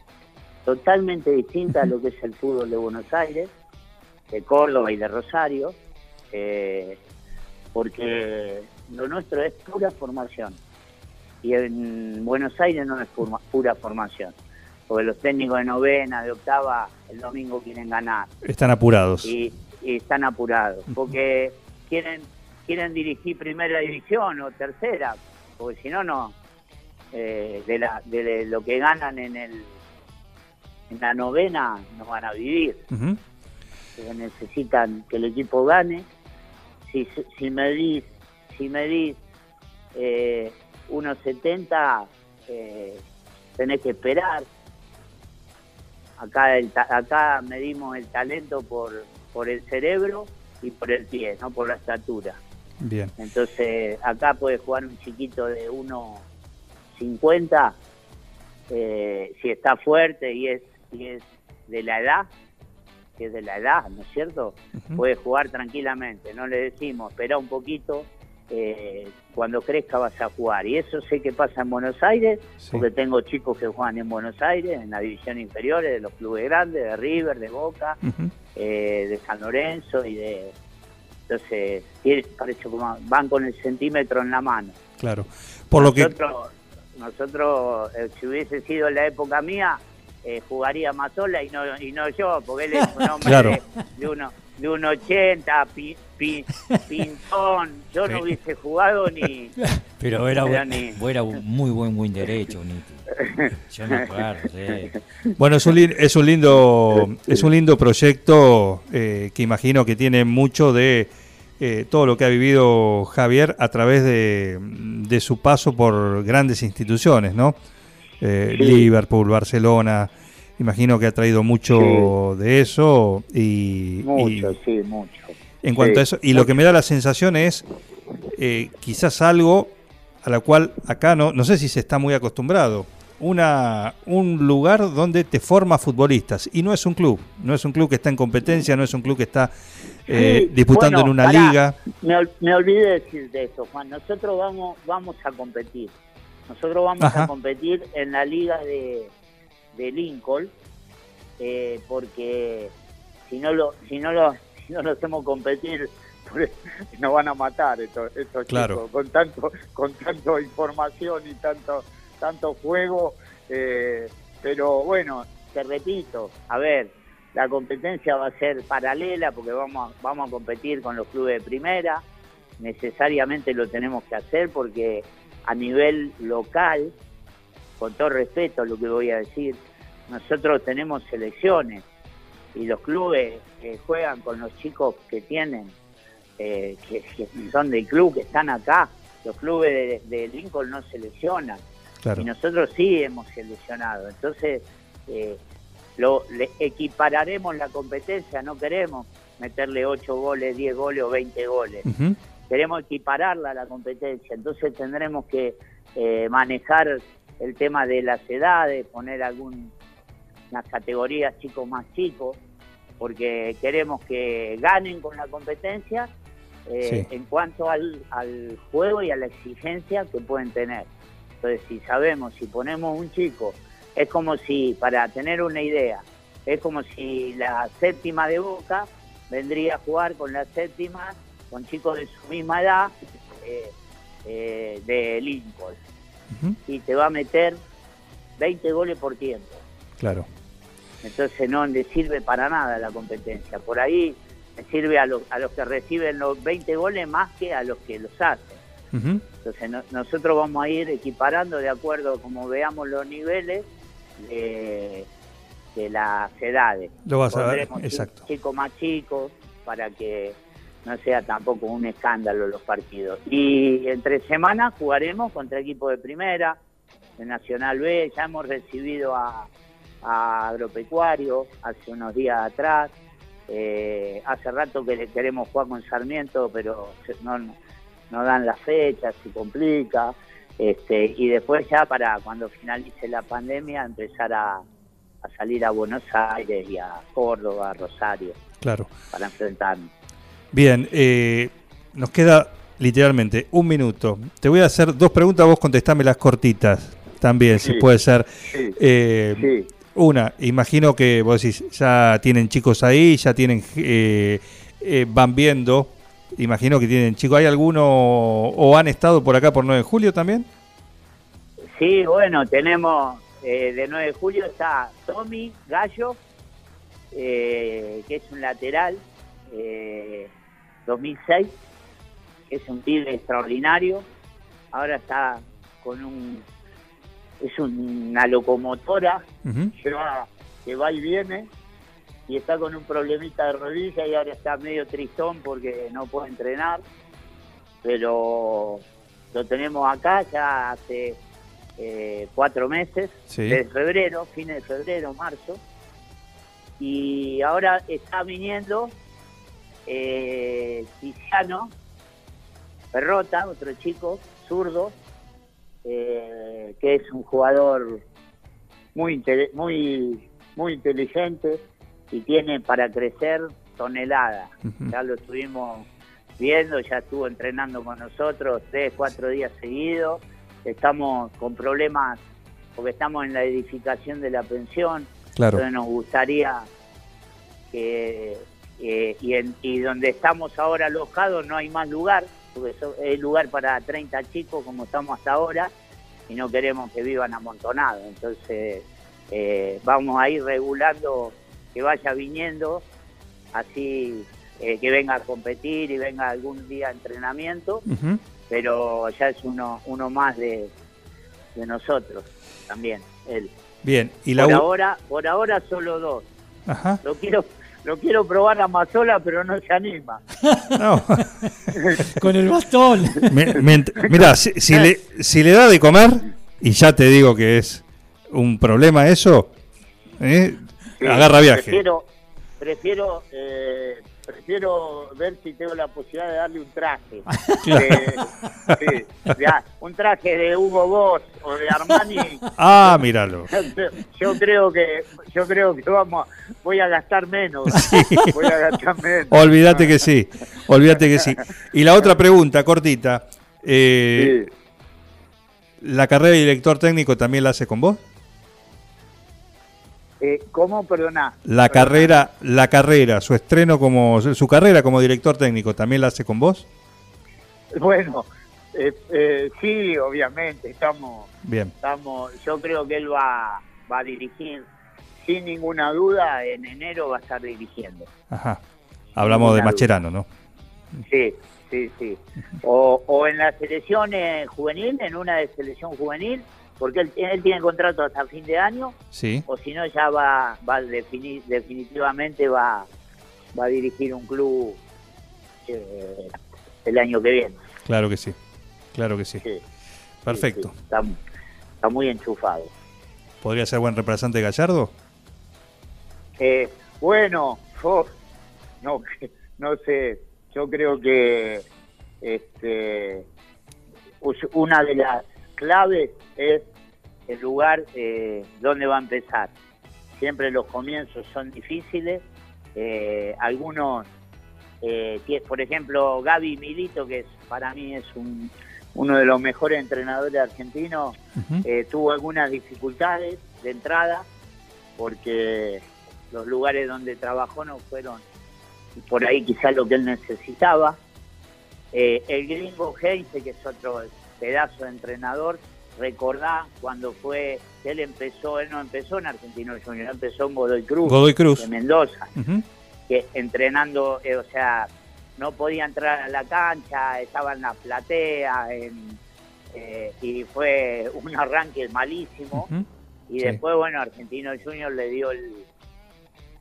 totalmente distinta a lo que es el fútbol de Buenos Aires, de Córdoba y de Rosario, eh, porque lo nuestro es pura formación. Y en Buenos Aires no es pura, pura formación, porque los técnicos de novena, de octava, el domingo quieren ganar. Están apurados. y, y están apurados, porque quieren quieren dirigir primera división o tercera, porque si no, no, eh, de, la, de lo que ganan en el en la novena no van a vivir, necesitan que el equipo gane. Si, si medís, si medís eh, 1.70, eh, tenés que esperar. Acá, el, acá medimos el talento por, por el cerebro y por el pie, no por la estatura. Bien. Entonces, acá puede jugar un chiquito de 1.50, eh, si está fuerte y es, y es de la edad, que es de la edad, ¿no es cierto? Ujú. Puede jugar tranquilamente, no le decimos, espera un poquito, eh, cuando crezca vas a jugar. Y eso sé que pasa en Buenos Aires, Sí. porque tengo chicos que juegan en Buenos Aires, en la división inferiores, de los clubes grandes, de River, de Boca, eh, de San Lorenzo y de... Entonces, parece como van con el centímetro en la mano. Claro. Por lo que. nosotros, nosotros eh, si hubiese sido en la época mía, eh, jugaría Mazola y no, y no yo, porque él es un hombre Claro. de, de uno de un 80, pi- pi- pintón. Yo no hubiese jugado ni... Pero era, Pero un- ni- era un muy buen buen derecho, Niti. Yo me acuerdo, sí. Bueno, es un, es un lindo es un lindo proyecto eh, que imagino que tiene mucho de eh, todo lo que ha vivido Javier a través de, de su paso por grandes instituciones, ¿no? Eh, Sí. Liverpool, Barcelona. Imagino que ha traído mucho de eso y, Mucho, y sí, mucho. en cuanto Sí, a eso y lo que me da la sensación es eh, quizás algo a la cual acá no no sé si se está muy acostumbrado una un lugar donde te forma futbolistas y no es un club no es un club que está en competencia no es un club que está eh, disputando en una liga. Me, me, olvidé decir de eso, Juan. Nosotros vamos, vamos a competir. Nosotros vamos a competir en la liga de, de Lincoln, eh, porque si no lo, si no lo, si no lo hacemos competir, nos van a matar estos, chicos con tanto, con tanto información y tanto, tanto juego. Eh, pero bueno, te repito, a ver, la competencia va a ser paralela porque vamos a, vamos a competir con los clubes de primera. Necesariamente lo tenemos que hacer porque a nivel local, con todo respeto lo que voy a decir, nosotros tenemos selecciones y los clubes que juegan con los chicos que tienen, eh, que, son del club, que están acá, los clubes de, Lincoln no seleccionan. Y nosotros sí hemos seleccionado. Entonces, eh, lo, equipararemos la competencia, no queremos meterle 8 goles, 10 goles o 20 goles. Queremos equipararla a la competencia, entonces tendremos que eh, manejar el tema de las edades, poner algunas categorías chicos más chicos, porque queremos que ganen con la competencia eh, en cuanto al, al juego y a la exigencia que pueden tener. Entonces, si sabemos, si ponemos un chico es como si, para tener una idea, es como si la séptima de Boca vendría a jugar con la séptima, con chicos de su misma edad, eh, eh, de Lincoln. Y te va a meter 20 goles por tiempo. Claro. Entonces no le sirve para nada la competencia. Por ahí le sirve a, los, a los que reciben los 20 goles más que a los que los hacen. Entonces nosotros vamos a ir equiparando de acuerdo a como veamos los niveles de, las edades. Lo vas a ver, exacto. Chicos más chicos, para que no sea tampoco un escándalo los partidos. Y entre semanas jugaremos contra equipos de primera, de Nacional B, ya hemos recibido a, Agropecuario hace unos días atrás. Eh, hace rato que queremos jugar con Sarmiento, pero no, no dan la fecha, se complica. Este, y después ya para cuando finalice la pandemia empezar a, salir a Buenos Aires y a Córdoba, a Rosario. Claro. Para enfrentarnos. Bien, eh, nos queda literalmente un minuto. Te voy a hacer dos preguntas, vos contestame las cortitas también, si puede ser. Eh, una, imagino que vos decís, ya tienen chicos ahí, ya tienen, eh, van viendo Imagino que tienen chicos. ¿Hay alguno o han estado por acá por 9 de julio también? Sí, bueno, tenemos eh, de 9 de julio está Tommy Gallo, eh, que es un lateral, 2006, eh, que es un pibe extraordinario. Ahora está con un. Es una locomotora que va y viene y está con un problemita de rodilla y ahora está medio tristón porque no puede entrenar, pero lo tenemos acá ya hace eh, cuatro meses, desde febrero, fines de febrero, marzo, y ahora está viniendo eh, Tiziano Perrota, otro chico, zurdo, eh, que es un jugador muy, muy, muy inteligente, y tiene para crecer toneladas. Ya lo estuvimos viendo, ya estuvo entrenando con nosotros tres, cuatro días seguidos. Estamos con problemas porque estamos en la edificación de la pensión. Claro. Entonces nos gustaría que, y, y donde estamos ahora alojados no hay más lugar, porque es lugar para 30 chicos como estamos hasta ahora y no queremos que vivan amontonados. Entonces eh, vamos a ir regulando que vaya viniendo, así eh, que venga a competir y venga algún día a entrenamiento, pero ya es uno, uno más de, de nosotros también, él. Bien, y la por ahora, por ahora solo dos. Ajá. Lo quiero lo quiero probar a Mazola, pero no se anima. No. Con el bastón. mira, si, si, le, si le da de comer, y ya te digo que es un problema eso, ¿eh? Agarra viaje. Prefiero, prefiero eh, prefiero ver si tengo la posibilidad de darle un traje. De- sí, un traje de Hugo Boss o de Armani. Ah, míralo. Yo creo que yo creo que vamos voy a gastar menos. Voy a gastar menos. Olvídate que sí, olvídate que sí. Y la otra pregunta, cortita. eh, Sí. ¿La carrera de director técnico también la hace con vos? Eh, ¿Cómo? Perdona. La Perdona. carrera, la carrera, su estreno como, su carrera como director técnico, ¿también la hace con vos? Bueno, eh, eh, sí, obviamente, estamos, Bien, estamos, yo creo que él va, va a dirigir, sin ninguna duda, en enero va a estar dirigiendo. ajá. Hablamos de duda. Macherano, ¿no? Sí, sí, sí. O, o en la selección eh, juvenil, en una de selección juvenil, porque él, él tiene contrato hasta fin de año, Sí, o si no ya va, va definir, definitivamente va, va a dirigir un club eh, el año que viene. claro que sí, claro que sí. Sí. Perfecto. Sí, está, está muy enchufado. ¿Podría ser buen reemplazante de Gallardo? Eh, bueno, oh, no, no sé, yo creo que este, una de las claves es el lugar eh, donde va a empezar. Siempre los comienzos son difíciles. eh, algunos, eh, por ejemplo, Gaby Milito, que es, para mí es un, uno de los mejores entrenadores argentinos, eh, tuvo algunas dificultades de entrada porque los lugares donde trabajó no fueron por ahí quizás lo que él necesitaba. Eh, el gringo Heinze, que es otro pedazo de entrenador, recordá cuando fue, él empezó, él no empezó en Argentino Junior, empezó en Godoy Cruz, Godoy Cruz. de Mendoza que entrenando, eh, o sea, no podía entrar a la cancha, estaba en la platea, en, eh, y fue un arranque malísimo. Y Sí. después, bueno, Argentino Junior le dio el,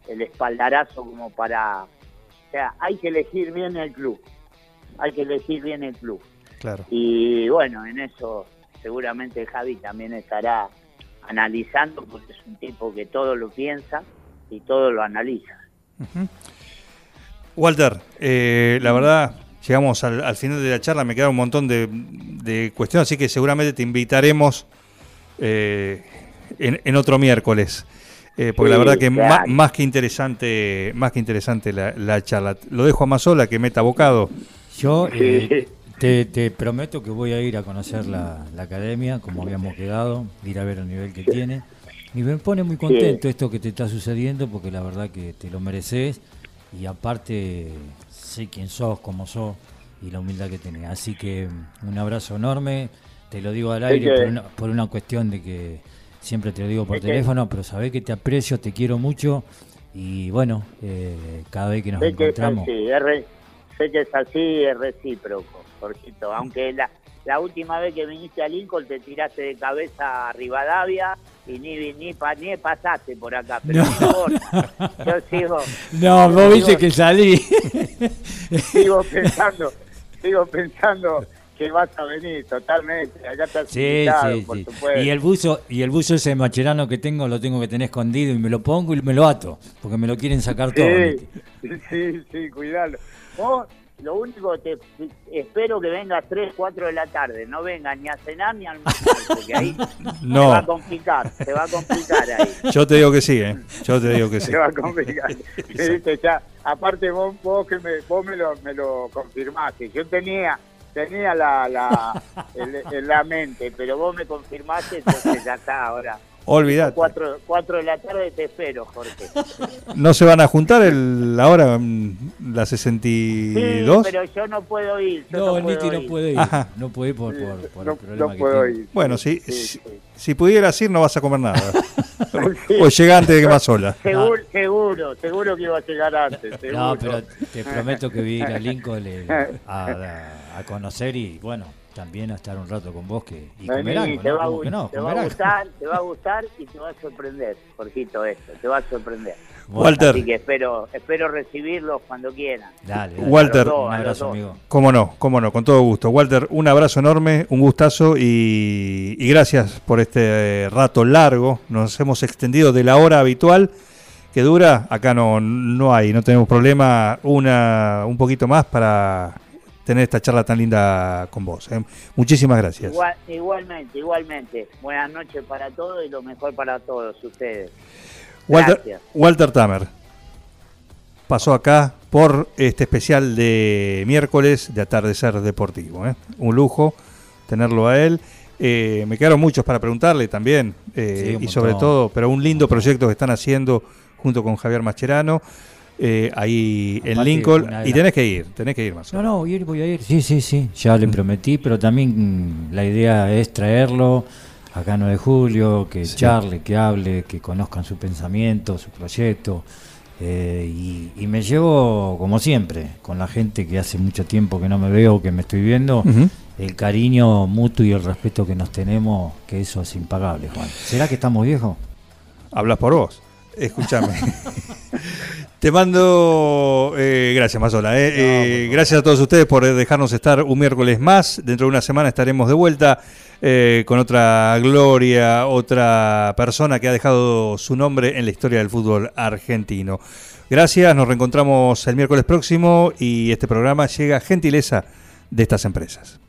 el espaldarazo como para... O sea, hay que elegir bien el club, hay que elegir bien el club. Claro. Y bueno, en eso seguramente Javi también estará analizando, porque es un tipo que todo lo piensa y todo lo analiza. Walter, eh, la verdad, llegamos al, al final de la charla, me quedan un montón de, de cuestiones, así que seguramente te invitaremos eh, en, en otro miércoles. Eh, porque la verdad que claro. más que interesante, más que interesante la, la charla. Lo dejo a Mazola que meta bocado. Yo eh. Te, te prometo que voy a ir a conocer la, la academia, como habíamos quedado, ir a ver el nivel que tiene. Y me pone muy contento esto que te está sucediendo, porque la verdad que te lo mereces. Y aparte, sé quién sos, cómo sos y la humildad que tenés. Así que mm, un abrazo enorme. Te lo digo al aire por, una, por una cuestión de que siempre te lo digo por teléfono, pero sabés que te aprecio, te quiero mucho. Y bueno, eh, cada vez que nos sé que es encontramos. así, es re- sé que es así, es recíproco, Jorgito. Aunque la, la última vez que viniste a Lincoln te tiraste de cabeza a Rivadavia y ni, ni, pa- ni pasaste por acá. Pero No. por favor, yo sigo, No, vos viste que salí. sigo pensando, sigo pensando que vas a venir totalmente. Acá estás Sí, invitado, sí, por sí. supuesto. Y el buzo, y el buzo ese macherano que tengo lo tengo que tener escondido y me lo pongo y me lo ato, porque me lo quieren sacar todo. Sí, sí, sí, cuidalo. Vos, lo único que te espero que vengas 3, 4 de la tarde, no vengas ni a cenar ni a almorzar, porque ahí No. se va a complicar, se va a complicar ahí. Yo te digo que sí, ¿eh? Yo te digo que sí. Se va a complicar. Viste, ya, aparte vos, vos que me, vos me lo, me lo confirmaste. Yo tenía tenía la, la, en la mente, pero vos me confirmaste, entonces ya está ahora. Olvídate. 4, 4 de la tarde te espero, Jorge. ¿No se van a juntar el, ahora la Sí, 62? pero yo no puedo ir. Yo No, no, el puedo Niti no puede ir. Ajá. No puede ir por, Sí, por, por no, el problema no que puedo tiene. ir. Bueno, Sí, si, sí, si, sí. si pudieras ir no vas a comer nada. Sí. O llega antes de que más sola. Seguro, seguro, seguro que iba a llegar antes. Seguro. No, pero te prometo que voy a ir a Lincoln a, a- a conocer y bueno, también a estar un rato con vos que, y Vení, comer algo, te, ¿no? va a, ¿Cómo gu- que no? te va gustar, te va a gustar y te va a sorprender, Jorgito, esto, te va a sorprender. Walter, Así que espero, espero recibirlos cuando quieran. Dale, dale. Walter. Dos, un abrazo, amigo. cómo no, cómo no, con todo gusto. Walter, un abrazo enorme, un gustazo y, y gracias por este eh, rato largo. Nos hemos extendido de la hora habitual, que dura, acá no, no hay, no tenemos problema. Una, un poquito más para tener esta charla tan linda con vos. ¿eh? Muchísimas gracias. igualmente, igualmente. Buenas noches para todos y lo mejor para todos ustedes. Walter, Walter Tamer pasó acá por este especial de miércoles de atardecer deportivo. ¿eh? Un lujo tenerlo a él. Eh, me quedaron muchos para preguntarle también, y sobre todo, pero un lindo proyecto que están haciendo junto con Javier Mascherano eh, ahí en Lincoln. Y tenés que ir, tenés que ir más. No, no, ir, voy a ir. Sí, sí, sí, ya le prometí, pero también mm, la idea es traerlo acá 9 de julio, que charle, que hable, que conozcan su pensamiento, su proyecto. Eh, y, me llevo, como siempre, con la gente que hace mucho tiempo que no me veo, que me estoy viendo, el cariño mutuo y el respeto que nos tenemos, que eso es impagable, Juan. ¿Será que estamos viejos? Hablas por vos. Escúchame. Te mando, eh, gracias Mazola, eh, eh, gracias a todos ustedes por dejarnos estar un miércoles más. Dentro de una semana estaremos de vuelta con otra gloria, otra persona que ha dejado su nombre en la historia del fútbol argentino. Gracias, nos reencontramos el miércoles próximo y este programa llega gentileza de estas empresas.